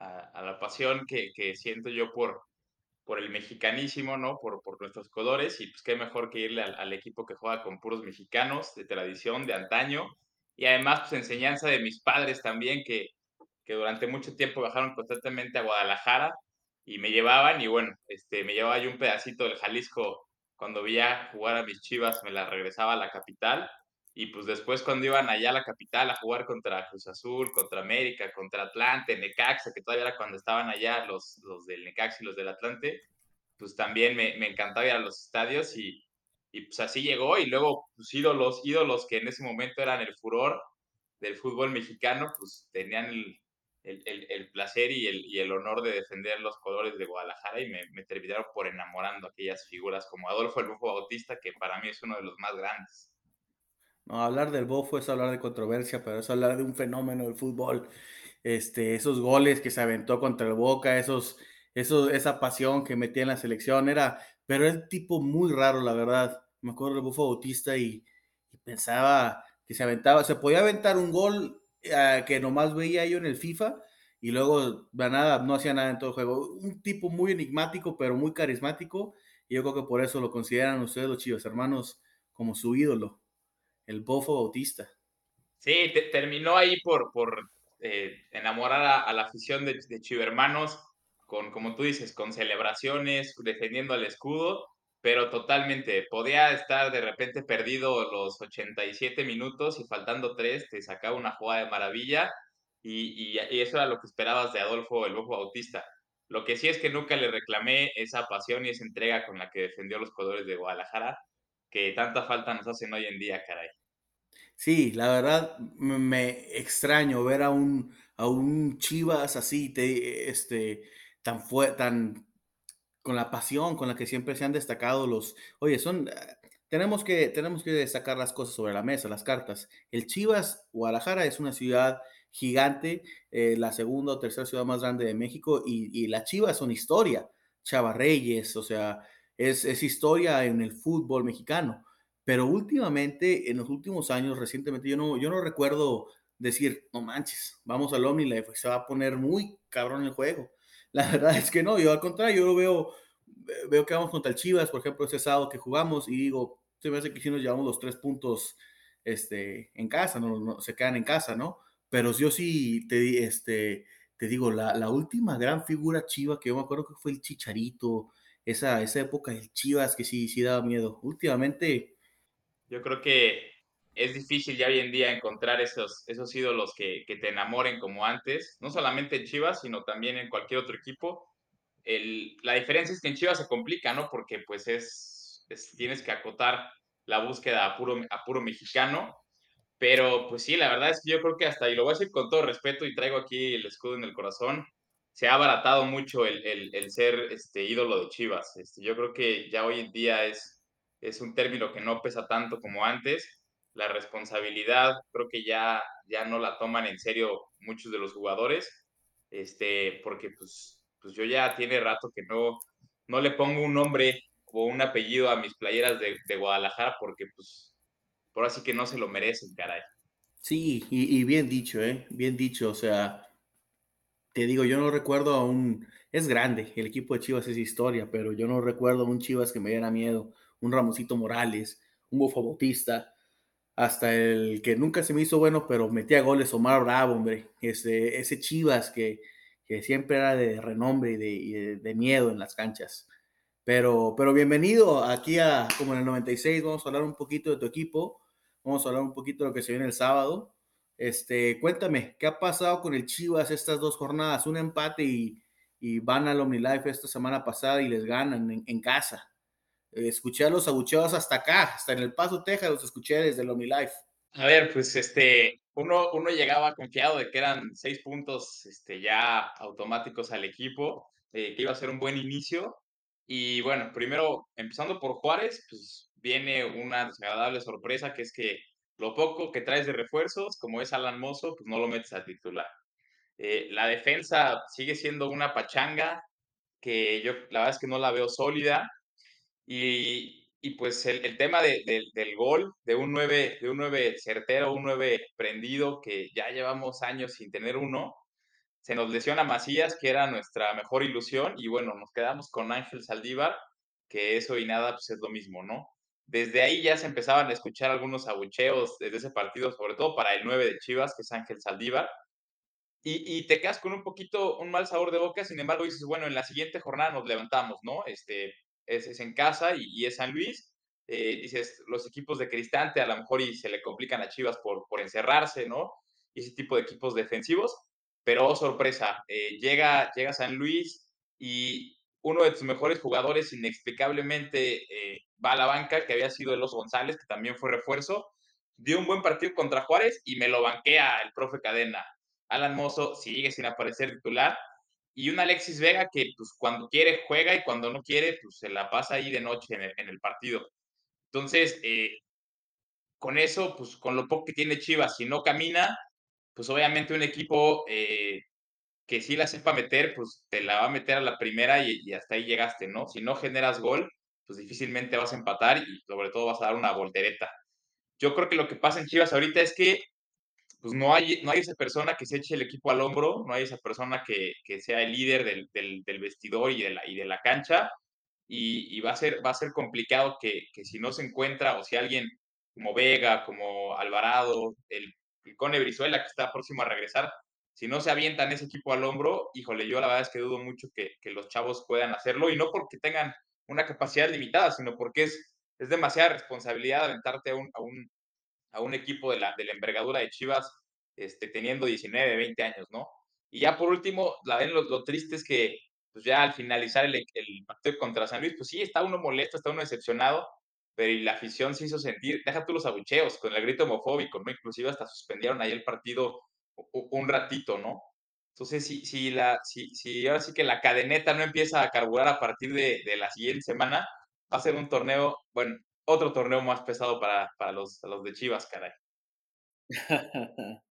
la pasión que, que siento yo por, por el mexicanísimo, ¿no? Por, por nuestros colores y pues qué mejor que irle al, equipo que juega con puros mexicanos de tradición, de antaño y además pues enseñanza de mis padres también que, que durante mucho tiempo viajaron constantemente a Guadalajara y me llevaban y bueno, este, me llevaba yo un pedacito del Jalisco cuando veía jugar a mis chivas, me la regresaba a la capital y pues después cuando iban allá a la capital a jugar contra Cruz Azul, contra América, contra Atlante, Necaxa, que todavía era cuando estaban allá los, los del Necaxa y los del Atlante, pues también me, me encantaba ir a los estadios y, y pues así llegó y luego pues ídolos, ídolos que en ese momento eran el furor del fútbol mexicano, pues tenían el, el, el, placer y el, y el, honor de defender los colores de Guadalajara y me, me terminaron por enamorando aquellas figuras como Adolfo el Bufo Bautista, que para mí es uno de los más grandes. No, hablar del bofo es hablar de controversia, pero es hablar de un fenómeno del fútbol. Este, esos goles que se aventó contra el Boca, esos, esos, esa pasión que metía en la selección, era, pero el tipo muy raro, la verdad. Me acuerdo del Bofo Bautista y, pensaba que se aventaba, se podía aventar un gol eh, que nomás veía yo en el FIFA y luego nada, no hacía nada en todo el juego. Un tipo muy enigmático, pero muy carismático. Y yo creo que por eso lo consideran ustedes los chivos hermanos como su ídolo el Bofo Bautista. Sí, terminó ahí por, por eh, enamorar a, la afición de, de Chivermanos, con, como tú dices, con celebraciones, defendiendo al escudo, pero totalmente, podía estar de repente perdido los 87 minutos y faltando tres, te sacaba una jugada de maravilla y, y, eso era lo que esperabas de Adolfo el Bofo Bautista. Lo que sí es que nunca le reclamé esa pasión y esa entrega con la que defendió los jugadores de Guadalajara, que tanta falta nos hacen hoy en día, caray. Sí, la verdad me extraño ver a un, a un Chivas así, te, este, tan, fue, tan con la pasión con la que siempre se han destacado los. Oye, son. Tenemos que, tenemos que destacar las cosas sobre la mesa, las cartas. El Chivas, Guadalajara, es una ciudad gigante, eh, la segunda o tercera ciudad más grande de México, y, y la Chivas son historia. Chava Reyes, o sea, es, es historia en el fútbol mexicano. Pero últimamente, en los últimos años, recientemente, yo no, yo no recuerdo decir, no manches, vamos al OmniLife, se va a poner muy cabrón el juego. *laughs* La verdad es que no, yo al contrario, yo lo veo, veo que vamos contra el Chivas, por ejemplo, ese sábado que jugamos y digo, se me hace que si nos llevamos los tres puntos este, en casa, no, no, se quedan en casa, ¿no? Pero yo sí te, este, te digo, la, la, última gran figura chiva que yo me acuerdo que fue el Chicharito, esa, esa época del Chivas que sí, sí daba miedo. Últimamente, yo creo que es difícil ya hoy en día encontrar esos, esos ídolos que, que te enamoren como antes, no solamente en Chivas, sino también en cualquier otro equipo. El, la diferencia es que en Chivas se complica, ¿no? Porque pues es, es tienes que acotar la búsqueda a puro, a puro mexicano, pero pues sí, la verdad es que yo creo que hasta, y lo voy a decir con todo respeto y traigo aquí el escudo en el corazón, se ha abaratado mucho el, el, el ser este ídolo de Chivas. Este, yo creo que ya hoy en día es es un término que no pesa tanto como antes. La responsabilidad creo que ya, ya no la toman en serio muchos de los jugadores, este, porque pues, pues yo ya tiene rato que no, no le pongo un nombre o un apellido a mis playeras de, de Guadalajara porque pues por así que no se lo merecen, caray. Sí, y, y, bien dicho, ¿eh? Bien dicho, o sea, te digo, yo no recuerdo a un, es grande, el equipo de Chivas es historia, pero yo no recuerdo a un Chivas que me diera miedo un Ramosito Morales, un Bofo Bautista, hasta el que nunca se me hizo bueno, pero metía goles, Omar Bravo, hombre, ese, ese Chivas que, que siempre era de renombre y de, y de, de, miedo en las canchas. Pero, pero bienvenido aquí a como en el 96, vamos a hablar un poquito de tu equipo, vamos a hablar un poquito de lo que se viene el sábado. Este, cuéntame, ¿qué ha pasado con el Chivas estas dos jornadas? Un empate y, y van al OmniLife esta semana pasada y les ganan en, casa escuché a los abucheos hasta acá, hasta en El Paso, Texas, los escuché desde el OmniLife. A ver, pues este, uno, uno llegaba confiado de que eran seis puntos este, ya automáticos al equipo, eh, que iba a ser un buen inicio. Y bueno, primero, empezando por Juárez, pues viene una desagradable sorpresa, que es que lo poco que traes de refuerzos, como es Alan Mozo, pues no lo metes a titular. Eh, la defensa sigue siendo una pachanga que yo la verdad es que no la veo sólida. Y, y pues el, el tema de, de, del gol, de un 9, de un 9 certero, un 9 prendido, que ya llevamos años sin tener uno, se nos lesiona Macías, que era nuestra mejor ilusión, y bueno, nos quedamos con Ángel Saldívar, que eso y nada pues es lo mismo, ¿no? Desde ahí ya se empezaban a escuchar algunos abucheos desde ese partido, sobre todo para el 9 de Chivas, que es Ángel Saldívar, y, y, te quedas con un poquito, un mal sabor de boca, sin embargo dices, bueno, en la siguiente jornada nos levantamos, ¿no? Este, es, es en casa y, y, es San Luis. Eh, dices, los equipos de Cristante a lo mejor y se le complican a Chivas por, por encerrarse, ¿no? Y ese tipo de equipos defensivos. Pero, oh, sorpresa, eh, llega, llega San Luis y uno de tus mejores jugadores inexplicablemente eh, va a la banca, que había sido Elos González, que también fue refuerzo. Dio un buen partido contra Juárez y me lo banquea el profe Cadena. Alan Mozo sigue sin aparecer titular y un Alexis Vega que pues cuando quiere juega y cuando no quiere pues se la pasa ahí de noche en el, en el partido. Entonces, eh, con eso, pues con lo poco que tiene Chivas, si no camina, pues obviamente un equipo eh, que sí la sepa meter, pues te la va a meter a la primera y, y, hasta ahí llegaste, ¿no? Si no generas gol, pues difícilmente vas a empatar y sobre todo vas a dar una voltereta. Yo creo que lo que pasa en Chivas ahorita es que pues no hay, no hay esa persona que se eche el equipo al hombro, no hay esa persona que, que sea el líder del, del, del, vestidor y de la, y de la cancha, y, y, va, a ser, va a ser complicado que, que, si no se encuentra, o si alguien como Vega, como Alvarado, el, el Cone Brizuela, que está próximo a regresar, si no se avientan ese equipo al hombro, híjole, yo la verdad es que dudo mucho que, que los chavos puedan hacerlo, y no porque tengan una capacidad limitada, sino porque es, es demasiada responsabilidad aventarte a un, a un, a un equipo de la, de la envergadura de Chivas este, teniendo 19, 20 años, ¿no? Y ya por último, la ven lo, lo triste es que pues ya al finalizar el, el partido contra San Luis, pues sí, está uno molesto, está uno decepcionado, pero y la afición se hizo sentir, deja tú los abucheos con el grito homofóbico, ¿no? Inclusive hasta suspendieron ahí el partido un ratito, ¿no? Entonces, si, si, la, si, si ahora sí que la cadeneta no empieza a carburar a partir de, de la siguiente semana, va a ser un torneo, bueno, otro torneo más pesado para, para los, los de Chivas, caray. *laughs*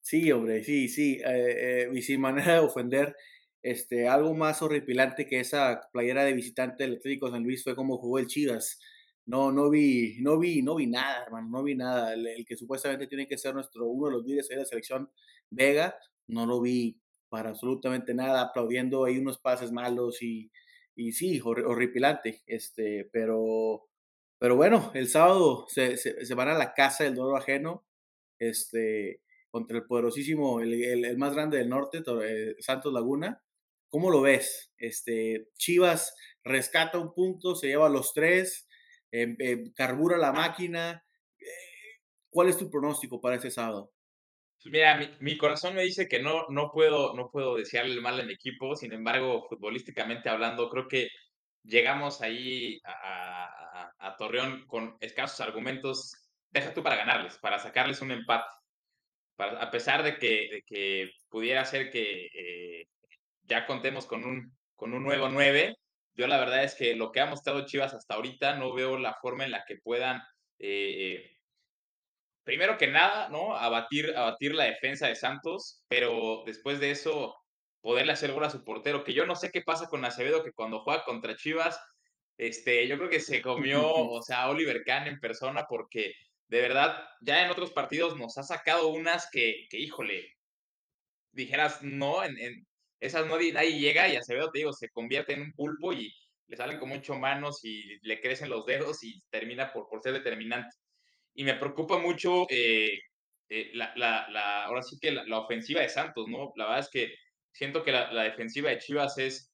sí, hombre, sí, sí. Eh, eh, y sin manera de ofender, este, algo más horripilante que esa playera de visitante del Atlético San Luis fue como jugó el Chivas. No, no vi, no vi, no vi nada, hermano, no vi nada. El, que supuestamente tiene que ser nuestro, uno de los líderes de la selección, Vega, no lo vi para absolutamente nada, aplaudiendo ahí unos pases malos y, y sí, horripilante, este, pero, pero bueno, el sábado se, se, van a la casa del dolor ajeno, este, contra el poderosísimo, el, el, más grande del norte, eh, Santos Laguna. ¿Cómo lo ves? Este, Chivas rescata un punto, se lleva los tres, em, em, carbura la máquina. Eh, ¿Cuál es tu pronóstico para ese sábado? Pues mira, mi, corazón me dice que no, no, puedo, no puedo desearle el mal al equipo, sin embargo, futbolísticamente hablando, creo que llegamos ahí a, Torreón con escasos argumentos, deja tú para ganarles, para sacarles un empate. A pesar de que, que pudiera ser que eh, ya contemos con un, con un nuevo 9, yo la verdad es que lo que ha mostrado Chivas hasta ahorita no veo la forma en la que puedan eh, eh, primero que nada, ¿no? Abatir, abatir la defensa de Santos, pero después de eso, poderle hacer gol a su portero, que yo no sé qué pasa con Acevedo, que cuando juega contra Chivas, este, yo creo que se comió, *laughs* o sea, Oliver Kahn en persona, porque de verdad, ya en otros partidos nos ha sacado unas que, que híjole, dijeras, no, en, en esas no nadie llega y Acevedo, te digo, se convierte en un pulpo y le salen como ocho manos y le crecen los dedos y termina por, por ser determinante y me preocupa mucho eh, eh, la, la, ahora sí que la, ofensiva de Santos, ¿no? La verdad es que siento que la, defensiva de Chivas es,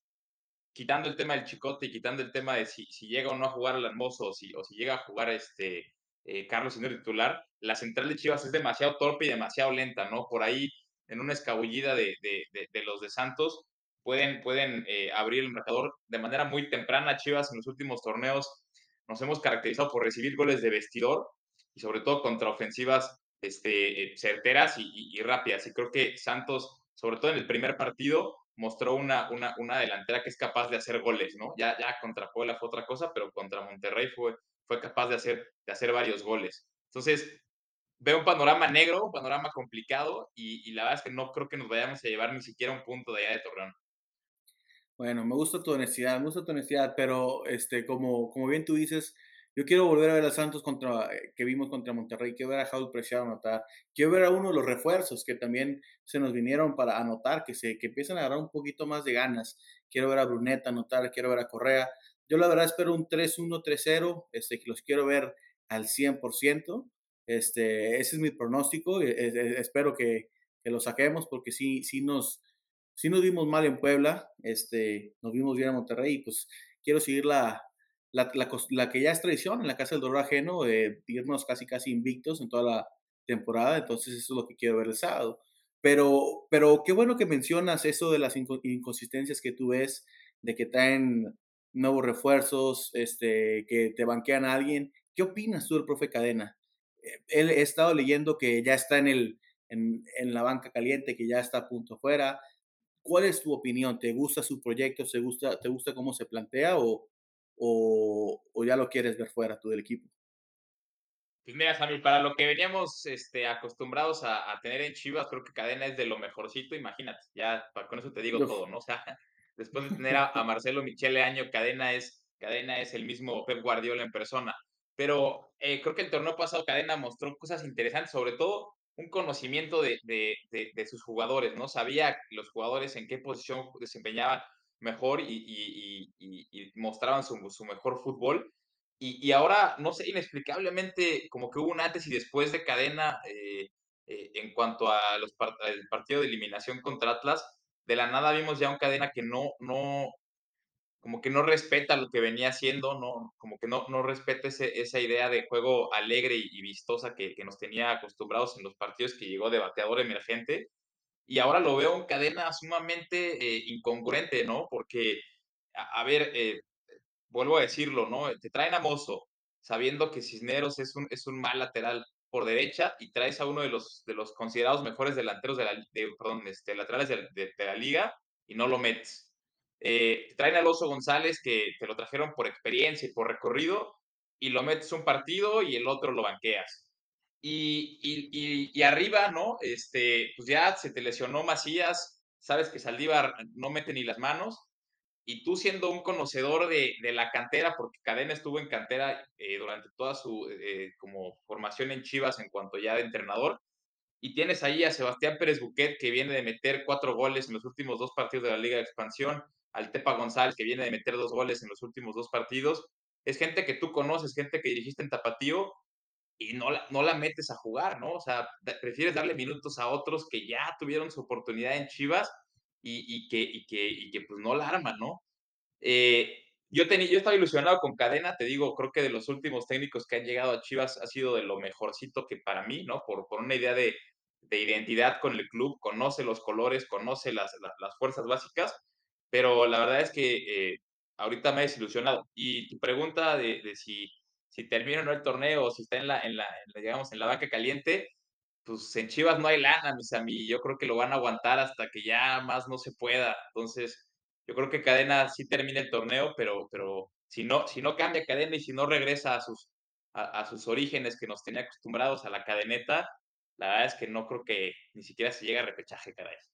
quitando el tema del chicote y quitando el tema de si, si llega o no a jugar al hermoso o si, o si llega a jugar este eh, Carlos siendo titular, la central de Chivas es demasiado torpe y demasiado lenta, ¿no? Por ahí, en una escabullida de, de, de, los de Santos, pueden, pueden abrir el marcador de manera muy temprana. Chivas en los últimos torneos nos hemos caracterizado por recibir goles de vestidor y sobre todo contra ofensivas este, eh, certeras y, rápidas. Y creo que Santos, sobre todo en el primer partido, mostró una, una, una delantera que es capaz de hacer goles, ¿no? Ya, ya contra Puebla fue otra cosa, pero contra Monterrey fue, fue capaz de hacer, de hacer varios goles. Entonces, veo un panorama negro, un panorama complicado, y, la verdad es que no creo que nos vayamos a llevar ni siquiera un punto de allá de Torreón. Bueno, me gusta tu honestidad, me gusta tu honestidad, pero este, como, como bien tú dices, yo quiero volver a ver a Santos contra, eh, que vimos contra Monterrey, quiero ver a Jaúl Preciado anotar, quiero ver a uno de los refuerzos que también se nos vinieron para anotar, que, se, que empiezan a agarrar un poquito más de ganas. Quiero ver a Bruneta anotar, quiero ver a Correa. Yo la verdad espero un 3-1, 3-0, este, que los quiero ver al 100%. Este, ese es mi pronóstico. E, e, e, espero que, que, lo saquemos porque sí, sí, nos, sí nos vimos mal en Puebla, este, nos vimos bien en Monterrey y pues quiero seguir la, la, la, que ya es tradición en la Casa del Dolor Ajeno, de irnos casi casi invictos en toda la temporada, entonces eso es lo que quiero ver el sábado. Pero, pero qué bueno que mencionas eso de las inconsistencias que tú ves, de que traen nuevos refuerzos, este, que te banquean a alguien. ¿Qué opinas tú del profe Cadena? Él, he estado leyendo que ya está en, el, en, en la banca caliente, que ya está a punto fuera. ¿Cuál es tu opinión? ¿Te gusta su proyecto? ¿Te gusta, te gusta cómo se plantea o, o, ya lo quieres ver fuera tú del equipo? Pues mira, Sammy, para lo que veníamos este, acostumbrados a, tener en Chivas, creo que Cadena es de lo mejorcito, imagínate, ya con eso te digo todo, ¿no? O sea, *laughs* después de tener a, Marcelo Michele Año, Cadena es, Cadena es el mismo Pep Guardiola en persona. Pero eh, creo que el torneo pasado Cadena mostró cosas interesantes, sobre todo un conocimiento de, de, de, sus jugadores, ¿no? Sabía los jugadores en qué posición desempeñaban mejor y, mostraban su, mejor fútbol. Y, ahora, no sé, inexplicablemente, como que hubo un antes y después de cadena eh, eh, en cuanto a los el partido de eliminación contra Atlas. De la nada vimos ya un cadena que no, no, como que no respeta lo que venía haciendo, no, como que no, no respeta esa idea de juego alegre y, vistosa que, que, nos tenía acostumbrados en los partidos que llegó de bateador emergente y ahora lo veo en cadena sumamente eh, incongruente, ¿no? Porque, a, ver, eh, vuelvo a decirlo, ¿no? Te traen a Mozo, sabiendo que Cisneros es un, es un mal lateral por derecha y traes a uno de los, de los considerados mejores delanteros de la, de, perdón, este, laterales de, de, la liga y no lo metes. Eh, traen a Alonso González que te lo trajeron por experiencia y por recorrido y lo metes un partido y el otro lo banqueas. Y, y, y, arriba, ¿no? Este, pues ya se te lesionó Macías, sabes que Saldívar no mete ni las manos, y tú siendo un conocedor de, de la cantera, porque Cadena estuvo en cantera eh, durante toda su eh, como formación en Chivas en cuanto ya de entrenador, y tienes ahí a Sebastián Pérez Buquet, que viene de meter cuatro goles en los últimos dos partidos de la Liga de Expansión, al Tepa González, que viene de meter dos goles en los últimos dos partidos, es gente que tú conoces, gente que dirigiste en Tapatío, y no la, no la metes a jugar, ¿no? O sea, prefieres darle minutos a otros que ya tuvieron su oportunidad en Chivas y, que, y, que, y que pues no la arman, ¿no? Eh, yo, tenía, yo estaba ilusionado con Cadena, te digo, creo que de los últimos técnicos que han llegado a Chivas ha sido de lo mejorcito que para mí, ¿no? Por, por una idea de, de identidad con el club, conoce los colores, conoce las, las, fuerzas básicas, pero la verdad es que eh, ahorita me he desilusionado. Y tu pregunta de, de si si termina no el torneo o si está en la, en la, digamos, en la banca caliente, pues en Chivas no hay lana, mis amigos. Yo creo que lo van a aguantar hasta que ya más no se pueda. Entonces, yo creo que Cadena sí termina el torneo, pero, pero si, no, si no cambia Cadena y si no regresa a sus, a, sus orígenes que nos tenía acostumbrados a la cadeneta, la verdad es que no creo que ni siquiera se llegue a repechaje cada vez.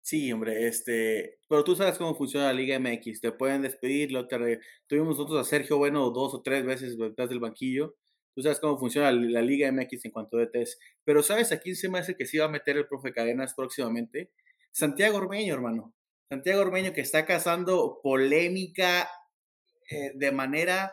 Sí, hombre, este, pero tú sabes cómo funciona la Liga MX, te pueden despedir, lo te tuvimos nosotros a Sergio Bueno dos o tres veces detrás del banquillo, tú sabes cómo funciona la, Liga MX en cuanto a DTs, pero ¿sabes a quién se me hace que se va a meter el profe Cadenas próximamente? Santiago Ormeño, hermano, Santiago Ormeño que está cazando polémica eh, de manera,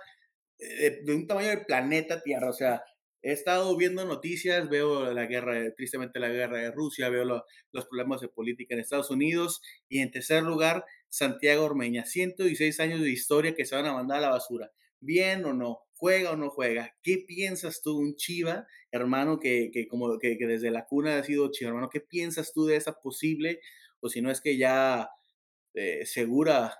eh, de un tamaño del planeta Tierra, o sea, he estado viendo noticias, veo la guerra, tristemente la guerra de Rusia, veo los problemas de política en Estados Unidos y en tercer lugar, Santiago Ormeña, 116 años de historia que se van a mandar a la basura. Bien o no, juega o no juega. ¿Qué piensas tú, un Chiva, hermano, que, que como que, desde la cuna ha sido Chiva, hermano? ¿Qué piensas tú de esa posible, o si no es que ya eh, segura,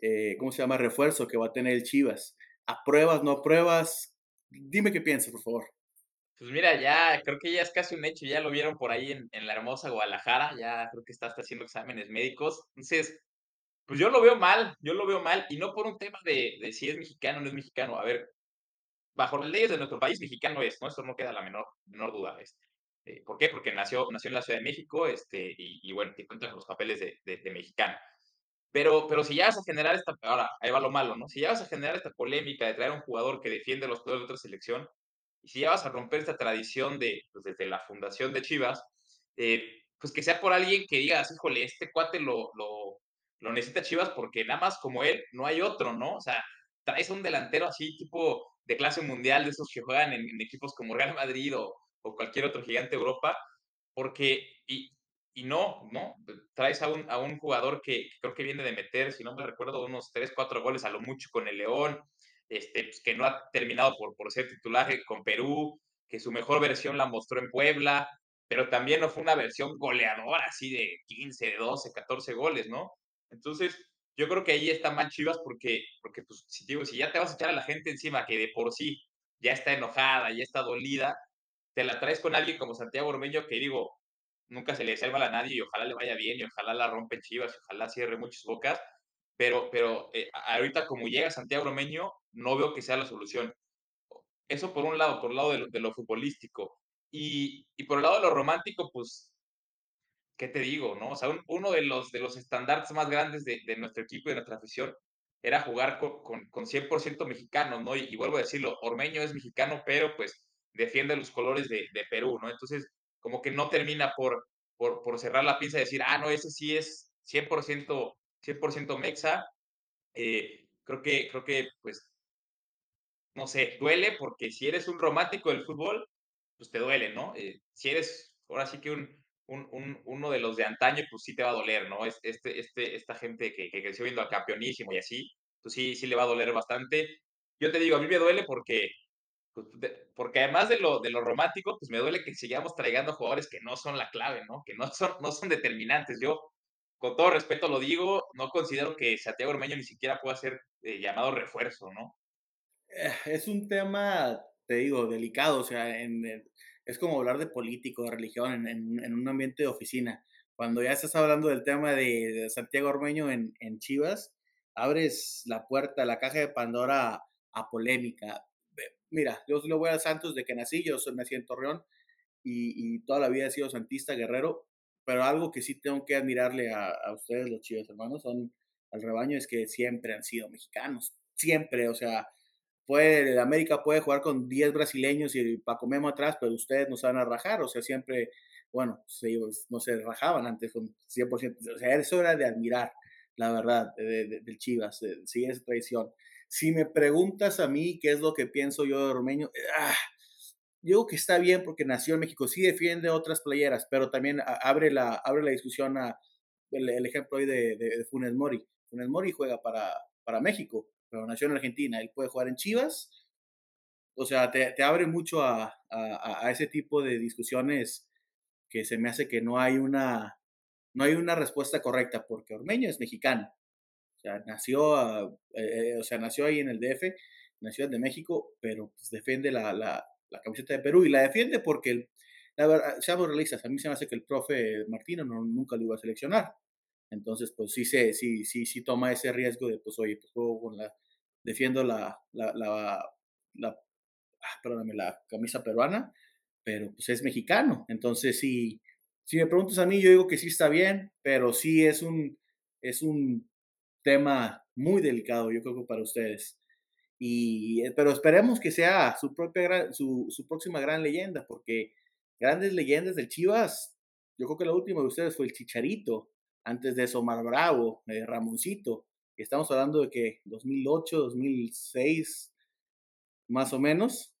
eh, ¿cómo se llama? Refuerzo que va a tener el Chivas. ¿Apruebas, no apruebas? Dime qué piensas, por favor. Pues mira, ya creo que ya es casi un hecho, ya lo vieron por ahí en, en la hermosa Guadalajara, ya creo que está, está haciendo exámenes médicos. Entonces, pues yo lo veo mal, yo lo veo mal, y no por un tema de, de si es mexicano o no es mexicano. A ver, bajo las leyes de nuestro país, mexicano es, ¿no? Eso no queda la menor, menor duda. Este. Eh, ¿Por qué? Porque nació, nació en la Ciudad de México este, y, y bueno, te cuentan los papeles de, de, de mexicano. Pero, pero si vas a generar esta, ahora, ahí va lo malo, ¿no? Si vas a generar esta polémica de traer a un jugador que defiende los colores de otra selección, y si vas a romper esta tradición de, pues desde la fundación de Chivas, eh, pues que sea por alguien que diga, híjole, este cuate lo, lo, lo, necesita Chivas porque nada más como él no hay otro, ¿no? O sea, traes a un delantero así tipo de clase mundial, de esos que juegan en, en equipos como Real Madrid o, o, cualquier otro gigante de Europa, porque, y, y no, no, traes a un, a un jugador que, creo que viene de meter, si no me recuerdo, unos 3, 4 goles a lo mucho con el León, este, pues, que no ha terminado por, por ser titular con Perú, que su mejor versión la mostró en Puebla, pero también no fue una versión goleadora así de 15, de 12, 14 goles, ¿no? Entonces, yo creo que ahí está mal Chivas porque, porque pues, si, si ya te vas a echar a la gente encima que de por sí ya está enojada, ya está dolida, te la traes con alguien como Santiago Ormeño que digo, nunca se le salva a nadie y ojalá le vaya bien y ojalá la rompe Chivas y ojalá cierre muchas bocas, pero, pero eh, ahorita como llega Santiago Romeño, no veo que sea la solución. Eso por un lado, por el lado de lo, futbolístico. Y, y, por el lado de lo romántico, pues, ¿qué te digo? no? O sea, uno de los, de los estandartes más grandes de, de nuestro equipo y de nuestra afición era jugar con, con, con 100% mexicanos, ¿no? Y, y, vuelvo a decirlo, Ormeño es mexicano, pero pues defiende los colores de, de Perú, ¿no? Entonces, como que no termina por, por, por cerrar la pinza y decir, ah, no, ese sí es 100%, 100 mexa. Eh, creo que, creo que, pues, no sé, duele porque si eres un romántico del fútbol, pues te duele, ¿no? Eh, si eres, ahora sí que un, un, un, uno de los de antaño, pues sí te va a doler, ¿no? Este, este, esta gente que, que creció viendo al campeonísimo y así, pues sí, sí le va a doler bastante. Yo te digo, a mí me duele porque porque además de lo, de lo romántico, pues me duele que sigamos trayendo jugadores que no son la clave, ¿no? Que no son, no son determinantes. Yo, con todo respeto lo digo, no considero que Santiago Ormeño ni siquiera pueda ser eh, llamado refuerzo, ¿no? Eh, es un tema, te digo, delicado, o sea, es como hablar de político, de religión, en, un ambiente de oficina. Cuando ya estás hablando del tema de, Santiago Ormeño en, Chivas, abres la puerta, la caja de Pandora a polémica mira, yo le voy a Santos de que nací, yo soy, nací en Torreón y, toda la vida he sido santista, guerrero, pero algo que sí tengo que admirarle a, ustedes, los chivos hermanos, son al rebaño, es que siempre han sido mexicanos, siempre, o sea, puede, América puede jugar con 10 brasileños y Paco Memo atrás, pero ustedes no se van a rajar, o sea, siempre, bueno, no se rajaban antes con 100%, o sea, eso era de admirar, la verdad, del Chivas, sigue esa tradición. Si me preguntas a mí qué es lo que pienso yo de Ormeño, ah, digo que está bien porque nació en México, sí defiende otras playeras, pero también abre la, abre la discusión a el, ejemplo hoy de, Funes Mori. Funes Mori juega para, para México, pero nació en Argentina, él puede jugar en Chivas. O sea, te, abre mucho a, a, ese tipo de discusiones que se me hace que no hay una, no hay una respuesta correcta, porque Ormeño es mexicano nació, ah, eh, o sea, nació ahí en el DF, en la Ciudad de México, pero pues, defiende la, la, camiseta de Perú y la defiende porque, seamos realistas, a mí se me hace que el profe Martino no, nunca lo iba a seleccionar. Entonces, pues sí, se, sí, sí, sí toma ese riesgo de, pues, oye, pues juego con la, defiendo la, la, ah, perdóname, la camisa peruana, pero pues es mexicano. Entonces, sí, si me preguntas a mí, yo digo que sí está bien, pero sí es un, es un tema muy delicado, yo creo para ustedes. Y, eh, pero esperemos que sea su, propia su, su, próxima gran leyenda, porque grandes leyendas del Chivas, yo creo que la última de ustedes fue el Chicharito, antes de eso Omar Bravo, eh, Ramoncito, estamos hablando de que 2008, 2006, más o menos.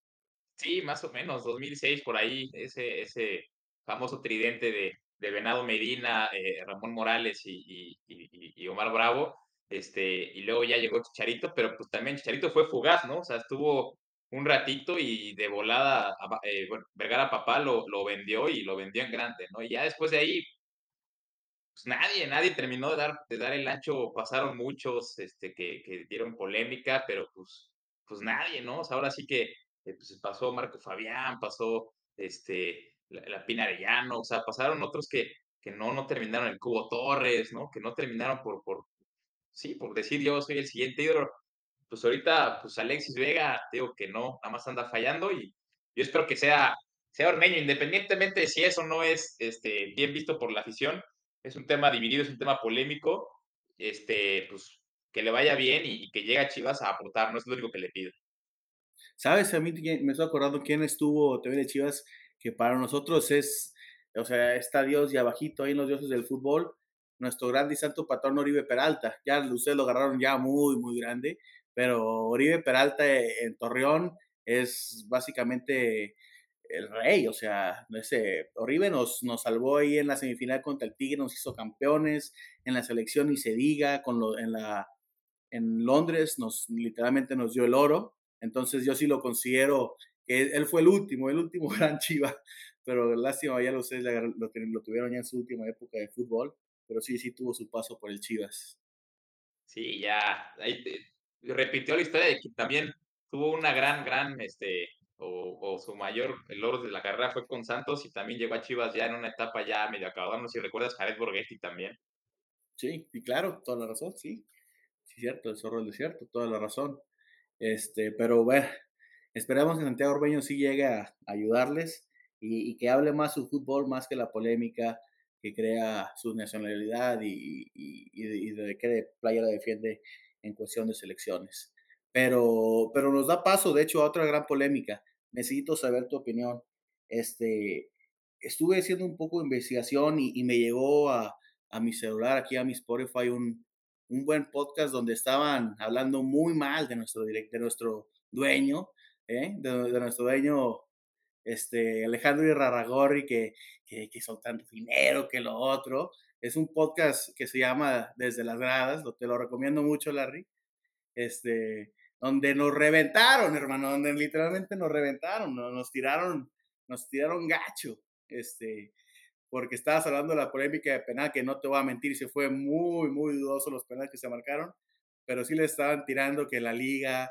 Sí, más o menos, 2006 por ahí, ese, ese famoso tridente de, de Venado Medina, eh, Ramón Morales y, y, Omar Bravo, este, y luego ya llegó Chicharito, pero pues también Chicharito fue fugaz, ¿no? O sea, estuvo un ratito y de volada, eh, bueno, Vergara Papá lo, lo vendió y lo vendió en grande, ¿no? Y ya después de ahí, pues nadie, nadie terminó de dar, de dar el ancho, pasaron muchos este, que, que dieron polémica, pero pues, pues nadie, ¿no? O sea, ahora sí que eh, pues pasó Marco Fabián, pasó este, la, la Arellano, o sea, pasaron otros que, que no, no terminaron, el Cubo Torres, ¿no? Que no terminaron por, sí, por decir yo soy el siguiente ídolo, pues ahorita, pues Alexis Vega, digo que no, nada más anda fallando y yo espero que sea, sea Ormeño, independientemente de si eso no es este, bien visto por la afición, es un tema dividido, es un tema polémico, este, pues que le vaya bien y, que llegue a Chivas a aportar, no es lo único que le pido. ¿Sabes? A mí me estoy acordando quién estuvo también de Chivas, que para nosotros es, o sea, está Dios y abajito ahí en los dioses del fútbol, nuestro grande y santo patrón Oribe Peralta. Ya ustedes lo agarraron ya muy, muy grande, pero Oribe Peralta en Torreón es básicamente el rey, o sea, ese Oribe nos, nos salvó ahí en la semifinal contra el Tigre, nos hizo campeones, en la selección y se diga, con lo, en, la, en Londres nos literalmente nos dio el oro, entonces yo sí lo considero que él fue el último, el último *laughs* gran chiva, pero lástima, ya ustedes lo, lo tuvieron ya en su última época de fútbol, pero sí, sí tuvo su paso por el Chivas. Sí, ya, ahí repitió la historia de que también tuvo una gran, gran, este, o, su mayor logro de la carrera fue con Santos y también llegó a Chivas ya en una etapa ya medio acabada, no sé si recuerdas Jared Borghetti también. Sí, y claro, toda la razón, sí. Sí, cierto, el zorro del desierto, toda la razón. Este, pero bueno, esperamos que Santiago Orbeño sí llegue a ayudarles y, y, que hable más su fútbol, más que la polémica, que crea su nacionalidad y, y, de qué playa la defiende en cuestión de selecciones. Pero, pero nos da paso, de hecho, a otra gran polémica. Necesito saber tu opinión. Este, estuve haciendo un poco de investigación y, me llegó a, a, mi celular, aquí a mi Spotify, un, un buen podcast donde estaban hablando muy mal de nuestro, de nuestro dueño, ¿eh? de, de, nuestro dueño este, Alejandro Irarragorri, que, que, que son tanto dinero, que lo otro. Es un podcast que se llama Desde las Gradas, lo, te lo recomiendo mucho, Larry. Este, donde nos reventaron, hermano, donde literalmente nos reventaron, nos, tiraron, nos tiraron gacho, este, porque estabas hablando de la polémica de penal, que no te voy a mentir, se fue muy, muy dudoso los penales que se marcaron, pero sí le estaban tirando que la liga,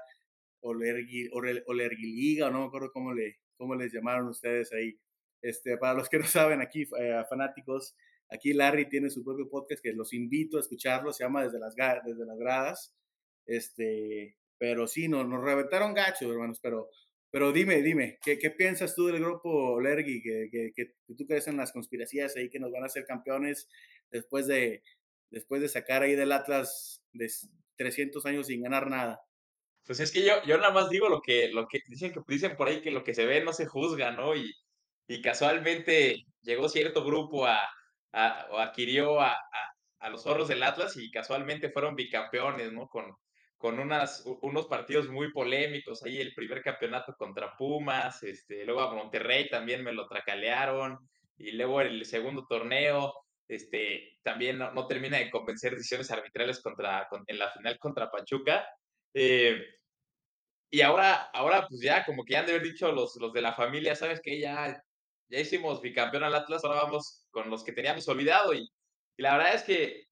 o Liga, o no me acuerdo cómo, le, cómo les llamaron ustedes ahí. Este, para los que no saben aquí, eh, fanáticos, aquí Larry tiene su propio podcast que los invito a escucharlo, se llama Desde las, Gradas. Este, pero sí, nos, nos reventaron gacho, hermanos, pero, pero dime, dime, ¿qué, ¿qué, piensas tú del grupo Lergy? Que, que, que, tú crees en las conspiraciones ahí que nos van a hacer campeones después de, después de sacar ahí del Atlas de 300 años sin ganar nada. Pues es que yo, yo nada más digo lo que, lo que dicen, que dicen por ahí que lo que se ve no se juzga, ¿no? Y, y casualmente llegó cierto grupo a, a o adquirió a, a, los zorros del Atlas y casualmente fueron bicampeones, ¿no? Con, con unas, unos partidos muy polémicos, ahí el primer campeonato contra Pumas, este, luego a Monterrey también me lo tracalearon, y luego el segundo torneo, este, también no, no termina de convencer decisiones arbitrales contra, en la final contra Pachuca. Eh, y ahora, ahora, pues ya, como que ya han de haber dicho los, los de la familia, ¿sabes qué? Ya, ya hicimos bicampeón al Atlas, ahora vamos con los que teníamos olvidado. Y, y la verdad es que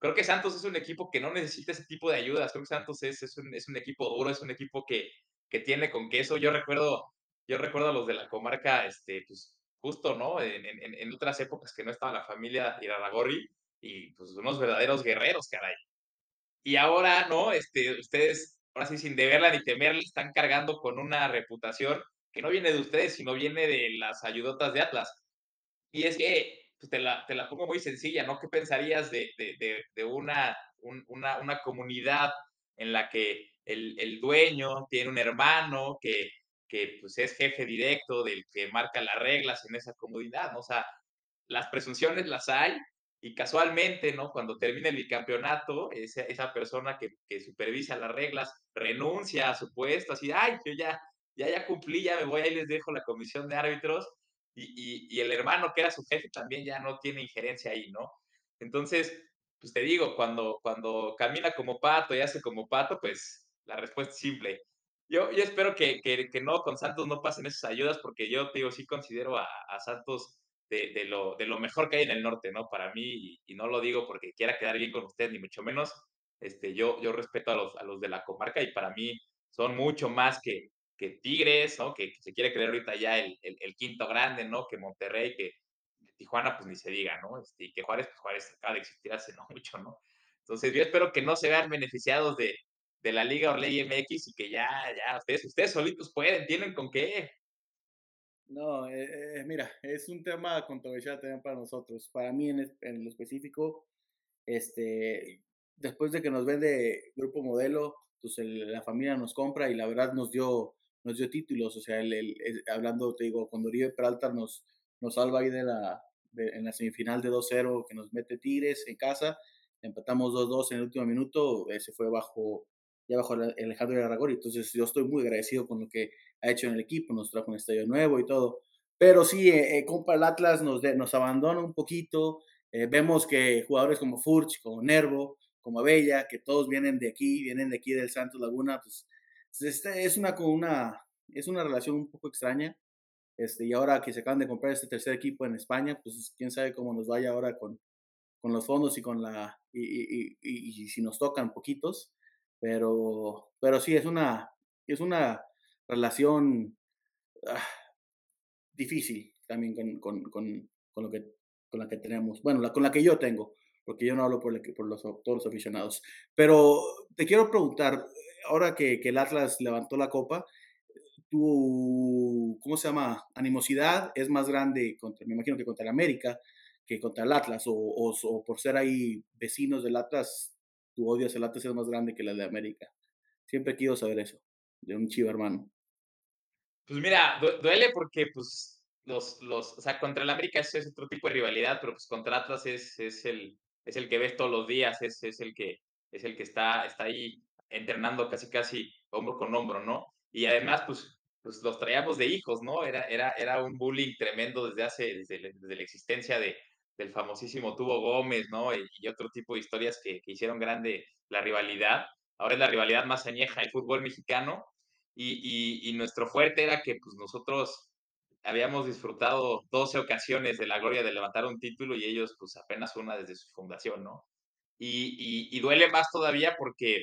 creo que Santos es un equipo que no necesita ese tipo de ayudas. Creo que Santos es, es, un, es un equipo duro, es un equipo que, que tiene con queso. Yo recuerdo, yo recuerdo a los de la comarca, este, pues justo, ¿no? En, en, en otras épocas que no estaba la familia Iraragorri y pues unos verdaderos guerreros, caray. Y ahora, ¿no? Este, ustedes, ahora sí, sin deberla ni temerla, están cargando con una reputación que no viene de ustedes, sino viene de las ayudotas de Atlas. Y es que pues te, la, te la pongo muy sencilla, ¿no? ¿Qué pensarías de, de, de, una, un, una, una, comunidad en la que el, el, dueño tiene un hermano que, que pues es jefe directo del que marca las reglas en esa comunidad, ¿no? O sea, las presunciones las hay y casualmente, ¿no? Cuando termine el bicampeonato, esa, esa persona que, que, supervisa las reglas renuncia a su puesto, así, ay, yo ya, ya, ya cumplí, ya me voy, ahí les dejo la comisión de árbitros y, y, el hermano que era su jefe también ya no tiene injerencia ahí, ¿no? Entonces, pues te digo, cuando, cuando camina como pato y hace como pato, pues la respuesta es simple. Yo, yo espero que, que, que no, con Santos no pasen esas ayudas, porque yo, te digo, sí considero a, a Santos de, de, lo, de lo mejor que hay en el norte, ¿no? Para mí, y, y, no lo digo porque quiera quedar bien con usted, ni mucho menos, este, yo, yo respeto a los, a los de la comarca y para mí son mucho más que, que Tigres, ¿no? Que, que, se quiere creer ahorita ya el, el, el, quinto grande, ¿no? Que Monterrey, que Tijuana, pues ni se diga, ¿no? Este, y que Juárez, pues Juárez acaba de existir hace *laughs* no mucho, ¿no? Entonces yo espero que no se vean beneficiados de, de la Liga Orley MX y que ya, ya, ustedes, ustedes solitos pueden, tienen con qué. No, eh, eh, mira, es un tema controversial también para nosotros. Para mí en, en lo específico, este, después de que nos vende Grupo Modelo, pues el, la familia nos compra y la verdad nos dio nos dio títulos, o sea, el, hablando, te digo, cuando Oribe Peralta nos, nos salva ahí de la, de, en la semifinal de 2-0 que nos mete Tigres en casa, empatamos 2-2 en el último minuto, ese fue bajo, ya bajo Alejandro Aragori, entonces yo estoy muy agradecido con lo que ha hecho en el equipo, nos trajo un estadio nuevo y todo, pero sí, eh, eh, el Atlas nos, de, nos abandona un poquito, eh, vemos que jugadores como Furch, como Nervo, como Abella, que todos vienen de aquí, vienen de aquí del Santos Laguna, pues este es una, una, es una relación un poco extraña. Este, y ahora que se acaban de comprar este tercer equipo en España, pues quién sabe cómo nos vaya ahora con, con los fondos y con la y, y, y, y, si nos tocan poquitos, pero pero sí es una es una relación ah, difícil también con, con, con, con, lo que con la que tenemos, bueno, la, con la que yo tengo, porque yo no hablo por, el, por los, todos los aficionados. Pero te quiero preguntar, ahora que, el Atlas levantó la copa, tu, ¿cómo se llama? Animosidad es más grande, contra, me imagino que contra el América, que contra el Atlas, o, o, por ser ahí vecinos del Atlas, tu odio hacia el Atlas es más grande que la de América. Siempre quiero saber eso, de un chivo hermano. Pues mira, duele porque pues los, los, o sea, contra el América es, otro tipo de rivalidad, pero pues contra Atlas es, es, el, es el que ves todos los días, es, es el que es el que está, está ahí entrenando casi casi hombro con hombro, ¿no? Y además, pues pues los traíamos de hijos, ¿no? Era, era, era un bullying tremendo desde hace, desde, desde la existencia de, del famosísimo Tubo Gómez, ¿no? Y, y, otro tipo de historias que, que hicieron grande la rivalidad. ahora es la rivalidad más añeja del fútbol mexicano. Y, y, nuestro fuerte era que pues, nosotros habíamos disfrutado 12 ocasiones de la gloria de levantar un título y ellos pues apenas una desde su fundación, ¿no? Y, y, duele más todavía porque,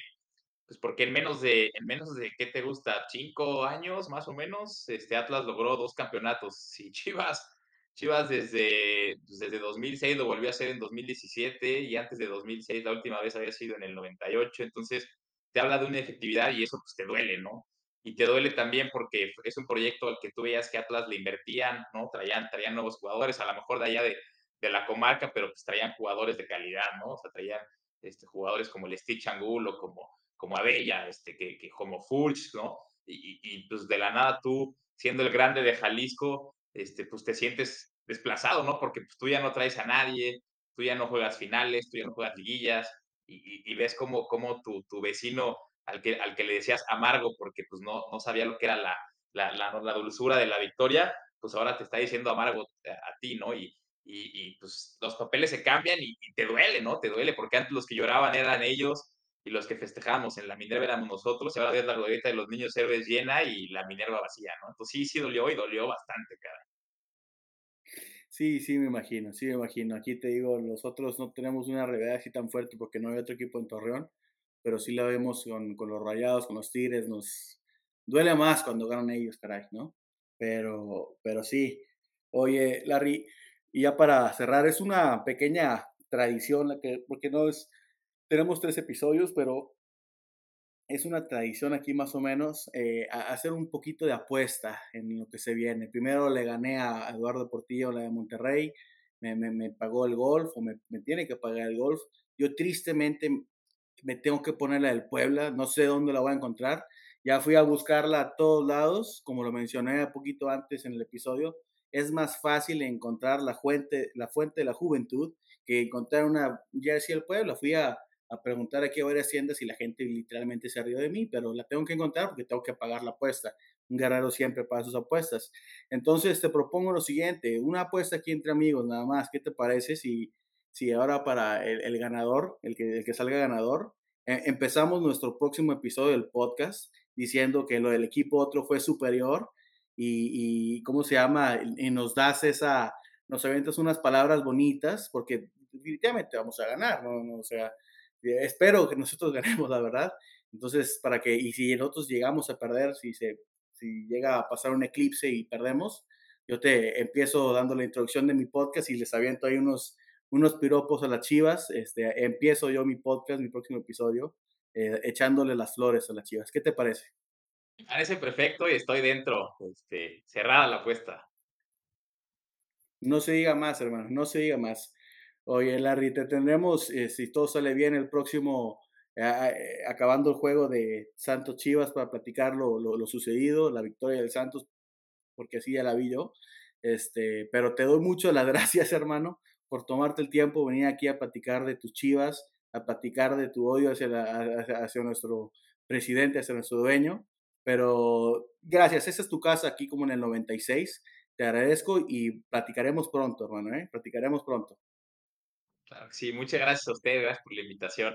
pues porque en menos de, en menos de, ¿qué te gusta? Cinco años más o menos, este Atlas logró dos campeonatos. Si Chivas Chivas desde, pues, desde 2006 lo volvió a hacer en 2017 y antes de 2006 la última vez había sido en el 98, entonces te habla de una efectividad y eso pues te duele, ¿no? Y te duele también porque es un proyecto al que tú veías que Atlas le invertían, ¿no? Traían, traían nuevos jugadores, a lo mejor de allá de, de la comarca, pero pues traían jugadores de calidad, ¿no? O sea, traían este, jugadores como el Stitch Angulo, como, como Abella, este, que, que como Fulch, ¿no? Y, y, pues de la nada tú, siendo el grande de Jalisco, este, pues te sientes desplazado, ¿no? Porque pues, tú ya no traes a nadie, tú ya no juegas finales, tú ya no juegas liguillas, y, ves como, como tu, tu, vecino al que, al que le decías amargo porque pues no, no sabía lo que era la, la, la, dulzura de la victoria, pues ahora te está diciendo amargo a, ti, ¿no? Y, y, pues los papeles se cambian y, te duele, ¿no? Te duele, porque antes los que lloraban eran ellos y los que festejábamos en la Minerva éramos nosotros, y ahora ves la glorieta de los niños héroes llena y la Minerva vacía, ¿no? Entonces sí, sí dolió y dolió bastante, cara. Sí, sí, me imagino, sí, me imagino. Aquí te digo, nosotros no tenemos una realidad así tan fuerte porque no hay otro equipo en Torreón, pero sí la vemos con, con los rayados, con los tigres, nos duele más cuando ganan ellos, caray, ¿no? Pero, pero sí. Oye, Larry, y ya para cerrar, es una pequeña tradición, la que, porque no es, tenemos tres episodios, pero es una tradición aquí más o menos eh, hacer un poquito de apuesta en lo que se viene. Primero le gané a Eduardo Portillo la de Monterrey, me, me, pagó el golf o me, me, tiene que pagar el golf. Yo tristemente me tengo que poner la del Puebla, no sé dónde la voy a encontrar. Ya fui a buscarla a todos lados, como lo mencioné un poquito antes en el episodio. Es más fácil encontrar la fuente, la fuente de la juventud que encontrar una jersey del Puebla. Fui a, a preguntar a varias tiendas y la gente literalmente se rió de mí, pero la tengo que encontrar porque tengo que pagar la apuesta. Un guerrero siempre paga sus apuestas. Entonces te propongo lo siguiente, una apuesta aquí entre amigos nada más. ¿Qué te parece si, si ahora para el, ganador, el que, el que salga ganador, eh, empezamos nuestro próximo episodio del podcast diciendo que lo del equipo otro fue superior y, y ¿cómo se llama? Y nos das esa, nos aventas unas palabras bonitas porque definitivamente vamos a ganar, no o sea, espero que nosotros *laughs* ganemos, la verdad. Entonces, para que, y si nosotros llegamos a perder, si, se, si llega a pasar un eclipse y perdemos, yo te empiezo dando la introducción de mi podcast y les aviento ahí unos, unos piropos a las chivas. Este, empiezo yo mi podcast, mi próximo episodio, eh, echándole las flores a las chivas. ¿Qué te parece? Parece perfecto y estoy dentro, este, cerrada la apuesta. No se diga más, hermano, no se diga más. Oye, Larry, te tendremos, eh, si todo sale bien, el próximo, eh, acabando el juego de Santos Chivas para platicar lo, lo, sucedido, la victoria del Santos, porque así ya la vi yo. Este, pero te doy mucho las *laughs* gracias, hermano, por tomarte el tiempo, venir aquí a platicar de tus Chivas, a platicar de tu odio hacia, hacia nuestro presidente, hacia nuestro dueño. Pero gracias, esa es tu casa aquí como en el 96. Te agradezco y platicaremos pronto, hermano, ¿eh? Platicaremos pronto. Claro sí, muchas gracias a ustedes, gracias por la invitación.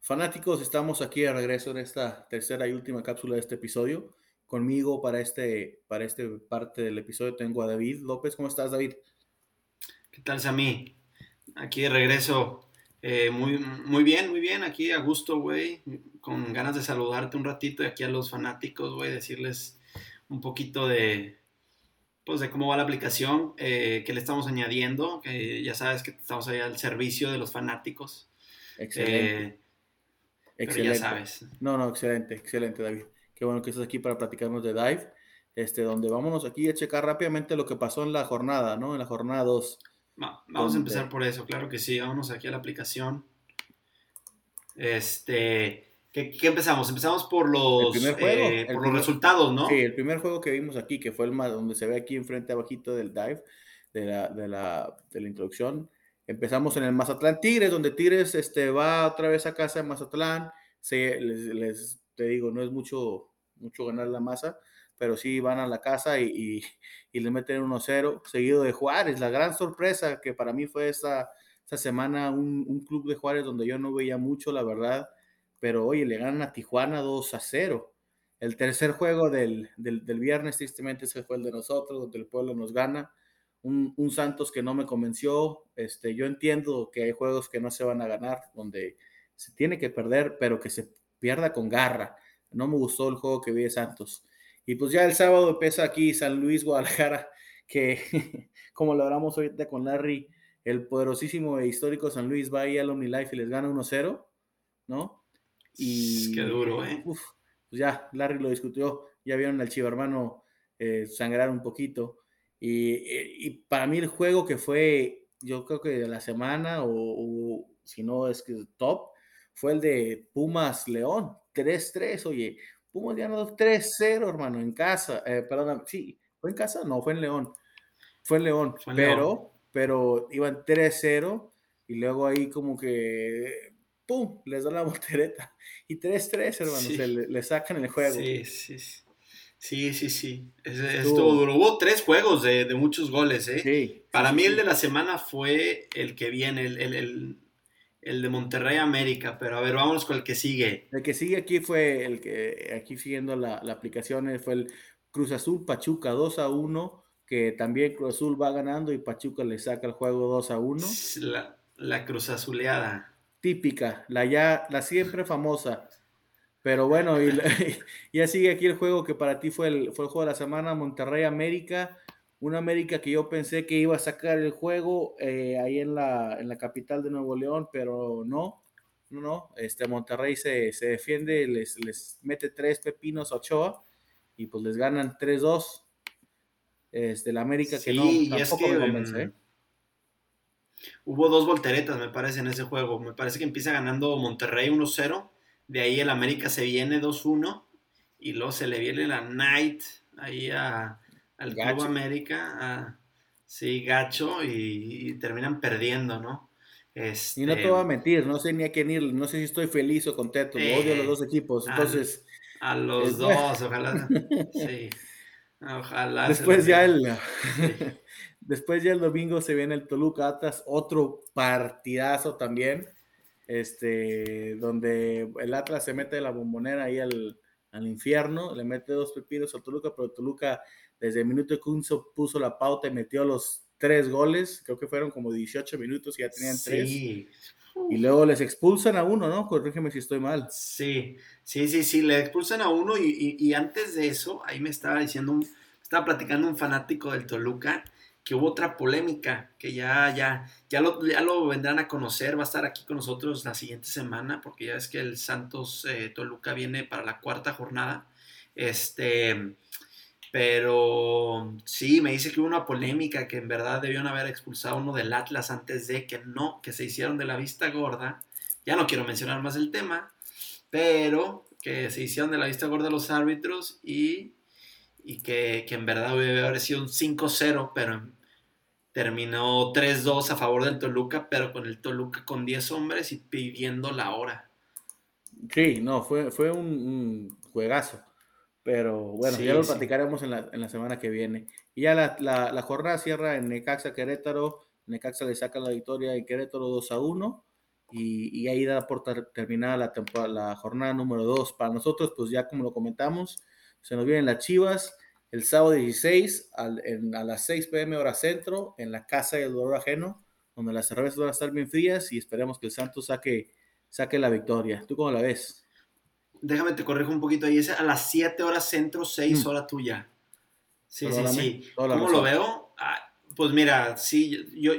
Fanáticos, estamos aquí de regreso en esta tercera y última cápsula de este episodio. Conmigo para este, para este parte del episodio tengo a David López. ¿Cómo estás, David? ¿Qué tal, Sammy? Aquí de regreso. Eh, muy, muy bien, muy bien. Aquí a gusto, güey. Con ganas de saludarte un ratito y aquí a los fanáticos, güey. Decirles un poquito de, pues, de cómo va la aplicación, eh, que le estamos añadiendo. Que ya sabes que estamos ahí al servicio de los fanáticos. Excelente. Eh, excelente. ya sabes. No, no, excelente, excelente, David. Qué bueno que estás aquí para platicarnos de Dive. Este, donde vámonos aquí a checar rápidamente lo que pasó en la jornada, ¿no? En la jornada 2 vamos a empezar por eso, claro que sí. Vámonos aquí a la aplicación. Este, ¿qué, empezamos? Empezamos por los, eh, por los resultados, ¿no? Sí, el primer juego que vimos aquí, que fue el más, donde se ve aquí enfrente abajito del dive, de la, de la, de la introducción. Empezamos en el Mazatlán Tigres, donde Tigres este, va otra vez a casa de Mazatlán, les, te digo, no es mucho, mucho ganar la masa, pero sí van a la casa y, y, le meten 1-0, seguido de Juárez. La gran sorpresa que para mí fue esta, esta semana, un, un, club de Juárez donde yo no veía mucho, la verdad, pero oye, le ganan a Tijuana 2-0. El tercer juego del, del, del, viernes, tristemente, ese fue el de nosotros, donde el pueblo nos gana. Un, un, Santos que no me convenció. Este, yo entiendo que hay juegos que no se van a ganar, donde se tiene que perder, pero que se pierda con garra. No me gustó el juego que vi de Santos. Y pues ya el sábado empieza aquí San Luis, Guadalajara, *laughs* que *laughs* como lo hablamos ahorita con Larry, el poderosísimo e histórico San Luis va ahí al OmniLife y les gana 1-0, ¿no? Y qué duro, ¿eh? Uf, pues ya, Larry lo discutió, ya vieron al Chiva hermano eh, sangrar un poquito. Y, y, para mí el juego que fue, yo creo que de la semana, o, o si no es que top, fue el de Pumas León, 3-3, oye, Pumas ganó 3-0, hermano, en casa. Eh, perdón, sí, ¿fue en casa? No, fue en León. Fue en León, pero, pero iban 3-0 y luego ahí como que, ¡pum!, les da la *laughs* voltereta. Y 3-3, hermano, le, sacan el juego. Sí, sí, sí. Sí, sí, sí. Estuvo duro. Hubo tres juegos de, de muchos goles, ¿eh? Sí. Para mí el de la semana fue el que viene, el, el el de Monterrey América, pero a ver, vamos con el que sigue. El que sigue aquí fue el que, aquí siguiendo la, la aplicación, fue el Cruz Azul Pachuca 2 a 1, que también Cruz Azul va ganando y Pachuca le saca el juego 2 a 1. La, la Cruz Azuleada. Típica, la ya, la siempre famosa. Pero bueno, y, *laughs* y ya sigue aquí el juego que para ti fue el, fue el juego de la semana, Monterrey América una América que yo pensé que iba a sacar el juego eh, ahí en la, en la capital de Nuevo León, pero no, no, no. Este Monterrey se, se defiende, les, les, mete tres pepinos a Ochoa y pues les ganan 3-2. Este, la América que no, tampoco me convence. ¿eh? Hubo dos volteretas, me parece, en ese juego. Me parece que empieza ganando Monterrey 1-0. De ahí el América se viene 2-1. Y luego se le viene la Night ahí a, al Club América, sí, gacho, y, terminan perdiendo, ¿no? Este... Y no te voy a mentir, no sé ni a quién ir, no sé si estoy feliz o contento, odio a los dos equipos, entonces... A, los dos, *laughs* ojalá, sí, ojalá. Después ya el... *laughs* Después ya el domingo se viene el Toluca Atlas, otro partidazo también, este, donde el Atlas se mete la bombonera ahí al, al infierno, le mete dos pepinos al Toluca, pero Toluca desde el minuto que Unzo puso la pauta y metió los tres goles, creo que fueron como 18 minutos y ya tenían tres. Y luego les expulsan a uno, ¿no? Corrígeme si estoy mal. Sí, sí, sí, sí, le expulsan a uno y, y, antes de eso, ahí me estaba diciendo, estaba platicando un fanático del Toluca que hubo otra polémica, que ya, ya, ya lo, ya lo vendrán a conocer, va a estar aquí con nosotros la siguiente semana, porque ya es que el Santos eh, Toluca viene para la cuarta jornada. Este, pero sí, me dice que hubo una polémica, que en verdad debieron haber expulsado uno del Atlas antes de que no, que se hicieron de la vista gorda. Ya no quiero mencionar más el tema, pero que se hicieron de la vista gorda los árbitros y, y que, que, en verdad debe haber sido un 5-0, pero terminó 3-2 a favor del Toluca, pero con el Toluca con 10 hombres y pidiendo la hora. Sí, no, fue, fue un juegazo. Pero bueno, ya lo platicaremos en la, en la, semana que viene. Y ya la, la, la, jornada cierra en Necaxa Querétaro. Necaxa le saca la victoria en Querétaro 2 a 1. Y, y ahí da por terminada la, la jornada número 2. Para nosotros, pues ya como lo comentamos, se nos vienen las chivas el sábado 16 al, en, a las 6 pm hora centro en la casa del dolor ajeno, donde las cervezas van a estar bien frías y esperemos que el Santos saque, saque la victoria. ¿Tú cómo la ves? Déjame te corrijo un poquito ahí, es a las 7 horas centro, 6 mm. horas tuya. Sí, sí, sí. ¿Cómo lo veo? Ah, pues mira, sí, yo,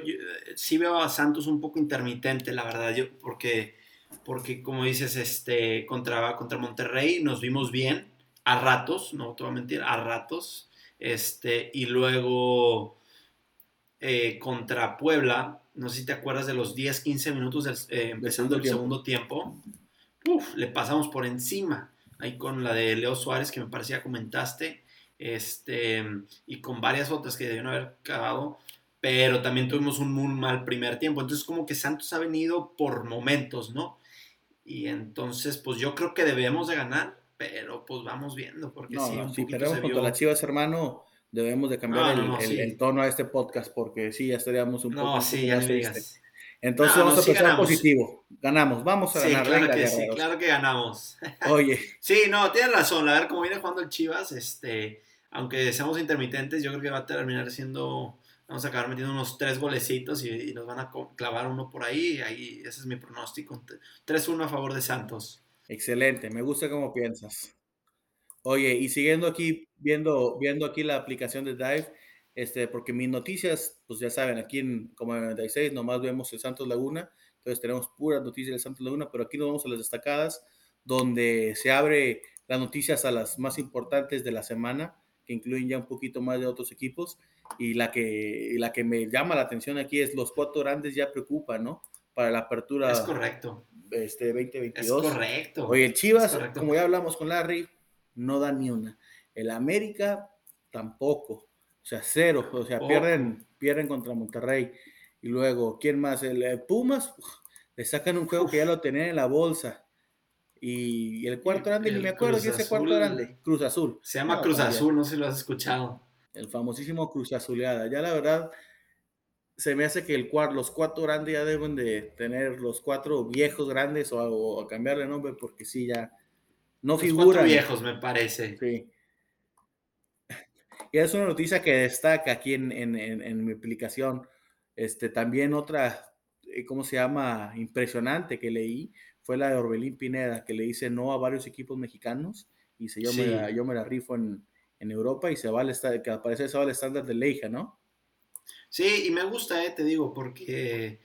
sí veo a Santos un poco intermitente, la verdad, yo, porque, porque como dices, este, contra, contra Monterrey nos vimos bien, a ratos, no te voy a mentir, a ratos, este, y luego eh, contra Puebla, no sé si te acuerdas de los 10, 15 minutos eh, empezando el segundo tiempo le pasamos por encima. Ahí con la de Leo Suárez, que me parecía comentaste, este, y con varias otras que debieron haber acabado, pero también tuvimos un muy mal primer tiempo. Entonces, como que Santos ha venido por momentos, ¿no? Y entonces, pues yo creo que debemos de ganar, pero pues vamos viendo, porque no, sí, no, si perdemos contra las Chivas, hermano, debemos de cambiar No, el, sí. el tono a este podcast porque sí, ya estaríamos un poco No, sí, ya más ni triste. Entonces No, vamos a empezar ganamos. positivo. Ganamos, vamos a Sí, ganar. claro venga, que sí, claro que ganamos. *laughs* Oye, Sí, no, tienes razón. A ver cómo viene jugando el Chivas, este, aunque seamos intermitentes, yo creo que va a terminar siendo, vamos a acabar metiendo unos tres golecitos y, y nos van a clavar uno por ahí. ahí ese es mi pronóstico. 3-1 a favor de Santos. excelente, me gusta cómo piensas. Oye, y siguiendo aquí, viendo, viendo aquí la aplicación de Dive, este, porque mis noticias, pues ya saben, aquí en como en 96 nomás vemos el Santos Laguna, entonces tenemos puras noticias del Santos Laguna, pero aquí nos vamos a las destacadas, donde se abre las noticias a las más importantes de la semana, que incluyen ya un poquito más de otros equipos, y la que, la que me llama la atención aquí es los cuatro grandes ya preocupan, ¿no? Para la apertura Es correcto. este, Es 2022. correcto. Oye, el Chivas, Es correcto. como ya hablamos con Larry, no da ni una. El América tampoco. O sea, cero. O sea, Tampoco. pierden, pierden contra Monterrey. Y luego, ¿quién más? El, eh, Pumas, uf, le sacan un juego que ya lo tenían en la bolsa. Y, y el cuarto grande, ni me acuerdo quién es el cuarto grande. Cruz Azul. Se llama No, Cruz. Azul, no sé si lo has escuchado. El famosísimo Cruz Azuleada. Ya la verdad, se me hace que el cuar- los cuatro grandes ya deben de tener los cuatro viejos grandes o, o a cambiarle nombre porque sí, ya no Los cuatro figuran. viejos, me parece. Sí. Y es una noticia que destaca aquí en, en- en- en mi aplicación. Este, también otra, eh, ¿cómo se llama? Impresionante que leí fue la de Orbelín Pineda, que le dice no a varios equipos mexicanos. Y dice, yo, me, la, yo me la rifo en, en Europa y se va al que al parecer se va al estándar de Leija, ¿no? Sí, y me gusta, eh, te digo, porque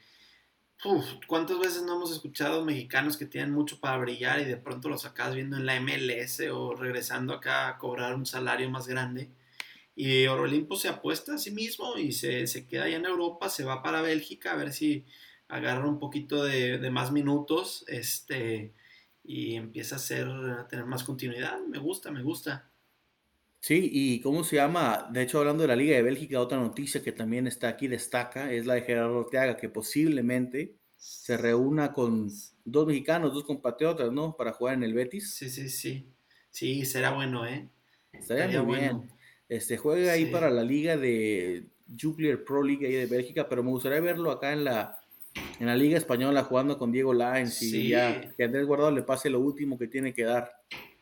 uf, ¿cuántas veces no hemos escuchado mexicanos que tienen mucho para brillar y de pronto los acabas viendo en la MLS o regresando acá a cobrar un salario más grande? Y Orbelín pues, se apuesta a sí mismo y se, se queda allá en Europa, se va para Bélgica a ver si agarra un poquito de, de más minutos este, y empieza a, hacer, a tener más continuidad. Me gusta, me gusta. Sí, y ¿cómo se llama? De hecho, hablando de la Liga de Bélgica, otra noticia que también está aquí, destaca, es la de Gerardo Orteaga, que posiblemente se reúna con dos mexicanos, dos compatriotas, ¿no? Para jugar en el Betis. Sí, sí, sí. Sí, será bueno, ¿eh? Estaría Estaría muy bien. Este, juega ahí Sí. para la liga de Jupiler Pro League ahí de Bélgica, pero me gustaría verlo acá en la, en la Liga Española jugando con Diego Lainz y Sí. ya que Andrés Guardado le pase lo último que tiene que dar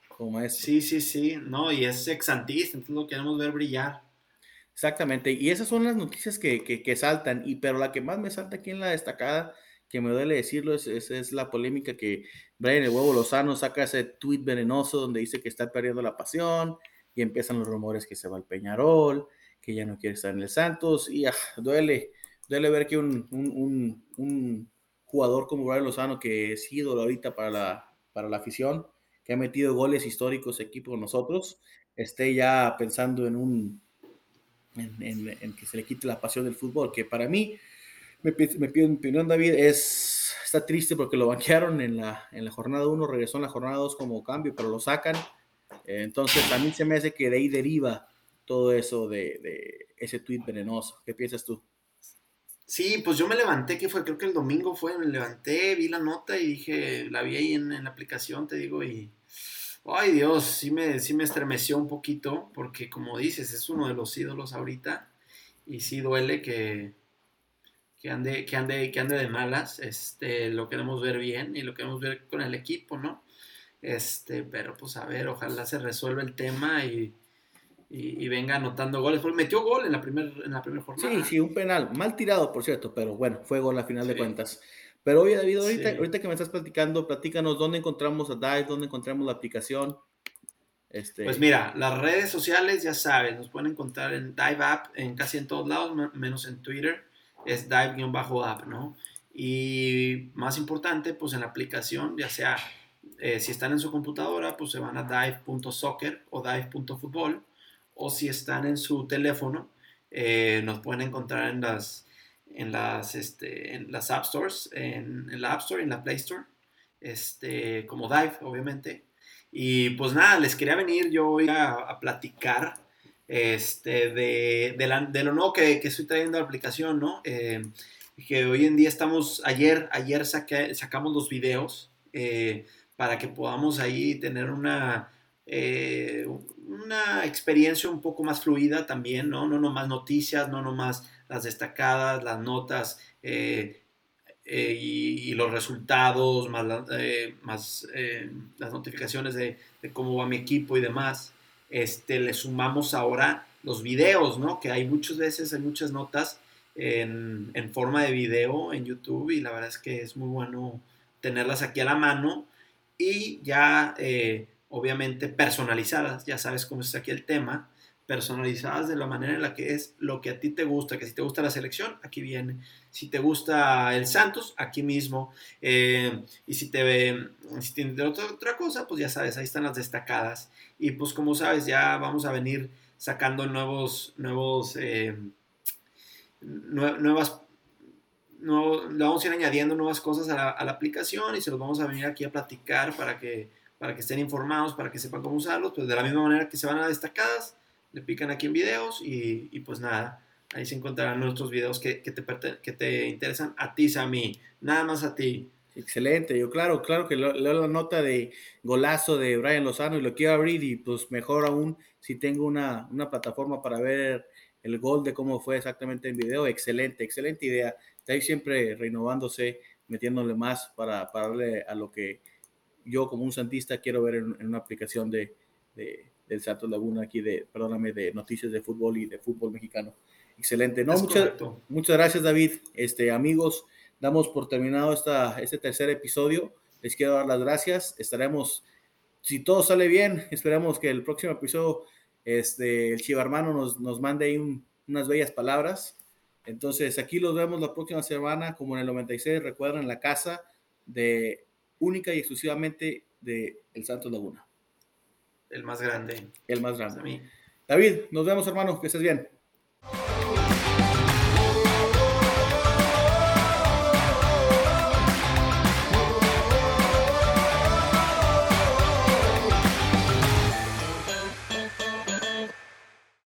como maestro. Sí, sí, sí. No, y es exantista, entonces lo queremos ver brillar. Exactamente, y esas son las noticias que, que- que saltan, y pero la que más me salta aquí en la destacada, que me duele decirlo, es, es, es la polémica que Brian el Huevo Lozano saca ese tuit venenoso donde dice que está perdiendo la pasión, y empiezan los rumores que se va al Peñarol, que ya no quiere estar en el Santos, y ah, duele, duele ver que un, un- un- un jugador como Brian Lozano, que es ídolo ahorita para la, para la afición, que ha metido goles históricos equipo con nosotros, esté ya pensando en un en, en- en que se le quite la pasión del fútbol, que para mí, me, me pide mi opinión, David, es, está triste porque lo banquearon en la, en la jornada 1, regresó en la jornada 2 como cambio, pero lo sacan. Entonces, mí se me hace que de ahí deriva todo eso de, de ese tuit venenoso. ¿Qué piensas tú? Sí, pues yo me levanté, que fue, creo que el domingo fue, me levanté, vi la nota y dije, la vi ahí en, en la aplicación, te digo, y, ay Dios, sí me, sí me estremeció un poquito, porque como dices, es uno de los ídolos ahorita, y sí duele que, que ande, que ande, que ande de malas, este, lo queremos ver bien y lo queremos ver con el equipo, ¿no? Este, pero pues a ver, ojalá se resuelva el tema y, y, y venga anotando goles, porque metió gol en la primera en la primera jornada. Sí, sí, un penal, mal tirado, por cierto, pero bueno, fue gol a final de cuentas. Pero oye, David, ahorita, Sí. ahorita que me estás platicando, platícanos dónde encontramos a Dive, dónde encontramos la aplicación. Este, Pues mira, las redes sociales ya saben, nos pueden encontrar en Dive App en casi en todos lados, me- menos en Twitter, es Dive-App, ¿no? Y más importante, pues en la aplicación, ya sea eh, si están en su computadora, pues se van a dive.soccer o dive.futbol, o si están en su teléfono, eh, nos pueden encontrar en las, en las, este, en las App Stores, en, en la App Store en la Play Store, este, como Dive, obviamente. Y pues nada, les quería venir yo hoy a, a platicar este, de, de, la- de lo nuevo que, que estoy trayendo a la aplicación, ¿no? Eh, que hoy en día estamos, ayer, ayer sacamos los videos eh, para que podamos ahí tener una, eh, una experiencia un poco más fluida también, ¿no? No nomás noticias, no nomás las destacadas, las notas y, los resultados, más, más las notificaciones de, de, cómo va mi equipo y demás. Este, le sumamos ahora los videos, ¿no? Que hay muchas veces, hay muchas notas en, forma de video en YouTube y la verdad es que es muy bueno tenerlas aquí a la mano y ya eh, obviamente personalizadas, ya sabes cómo es aquí el tema, personalizadas de la manera en la que es lo que a ti te gusta, que si te gusta la selección, aquí viene, si te gusta el Santos, aquí mismo, eh, y si te si tienes otra, otra cosa, pues ya sabes, ahí están las destacadas, y pues como sabes, ya vamos a venir sacando nuevos, nuevos, eh, nuevas, le vamos a ir añadiendo nuevas cosas a la, aplicación y se los vamos a venir aquí a platicar para que, para que estén informados, para que sepan cómo usarlos, pues de la misma manera que se van a destacadas, le pican aquí en videos y, pues nada, ahí se encontrarán nuestros videos que, que, te, que te interesan a ti, Sammy, nada más a ti. Excelente, yo claro, claro que leo la nota de golazo de Brian Lozano y lo quiero abrir y pues mejor aún si tengo una, plataforma para ver el gol de cómo fue exactamente en video, excelente, excelente idea. Está ahí siempre renovándose, metiéndole más para, darle a lo que yo como un santista quiero ver en, una aplicación de, del Santos Laguna aquí de, perdóname, de noticias de fútbol y de fútbol mexicano. Excelente. No, muchas, muchas gracias David. Este, amigos, damos por terminado esta, este tercer episodio. Les quiero dar las gracias. Estaremos, si todo sale bien, esperamos que el próximo episodio este, el Chivarmano nos, nos mande ahí unas bellas palabras. Entonces, aquí los vemos la próxima semana, como en el 96, recuerden, en la casa de única y exclusivamente de El Santos Laguna. El más grande. El más grande. David, nos vemos, hermano, que estés bien.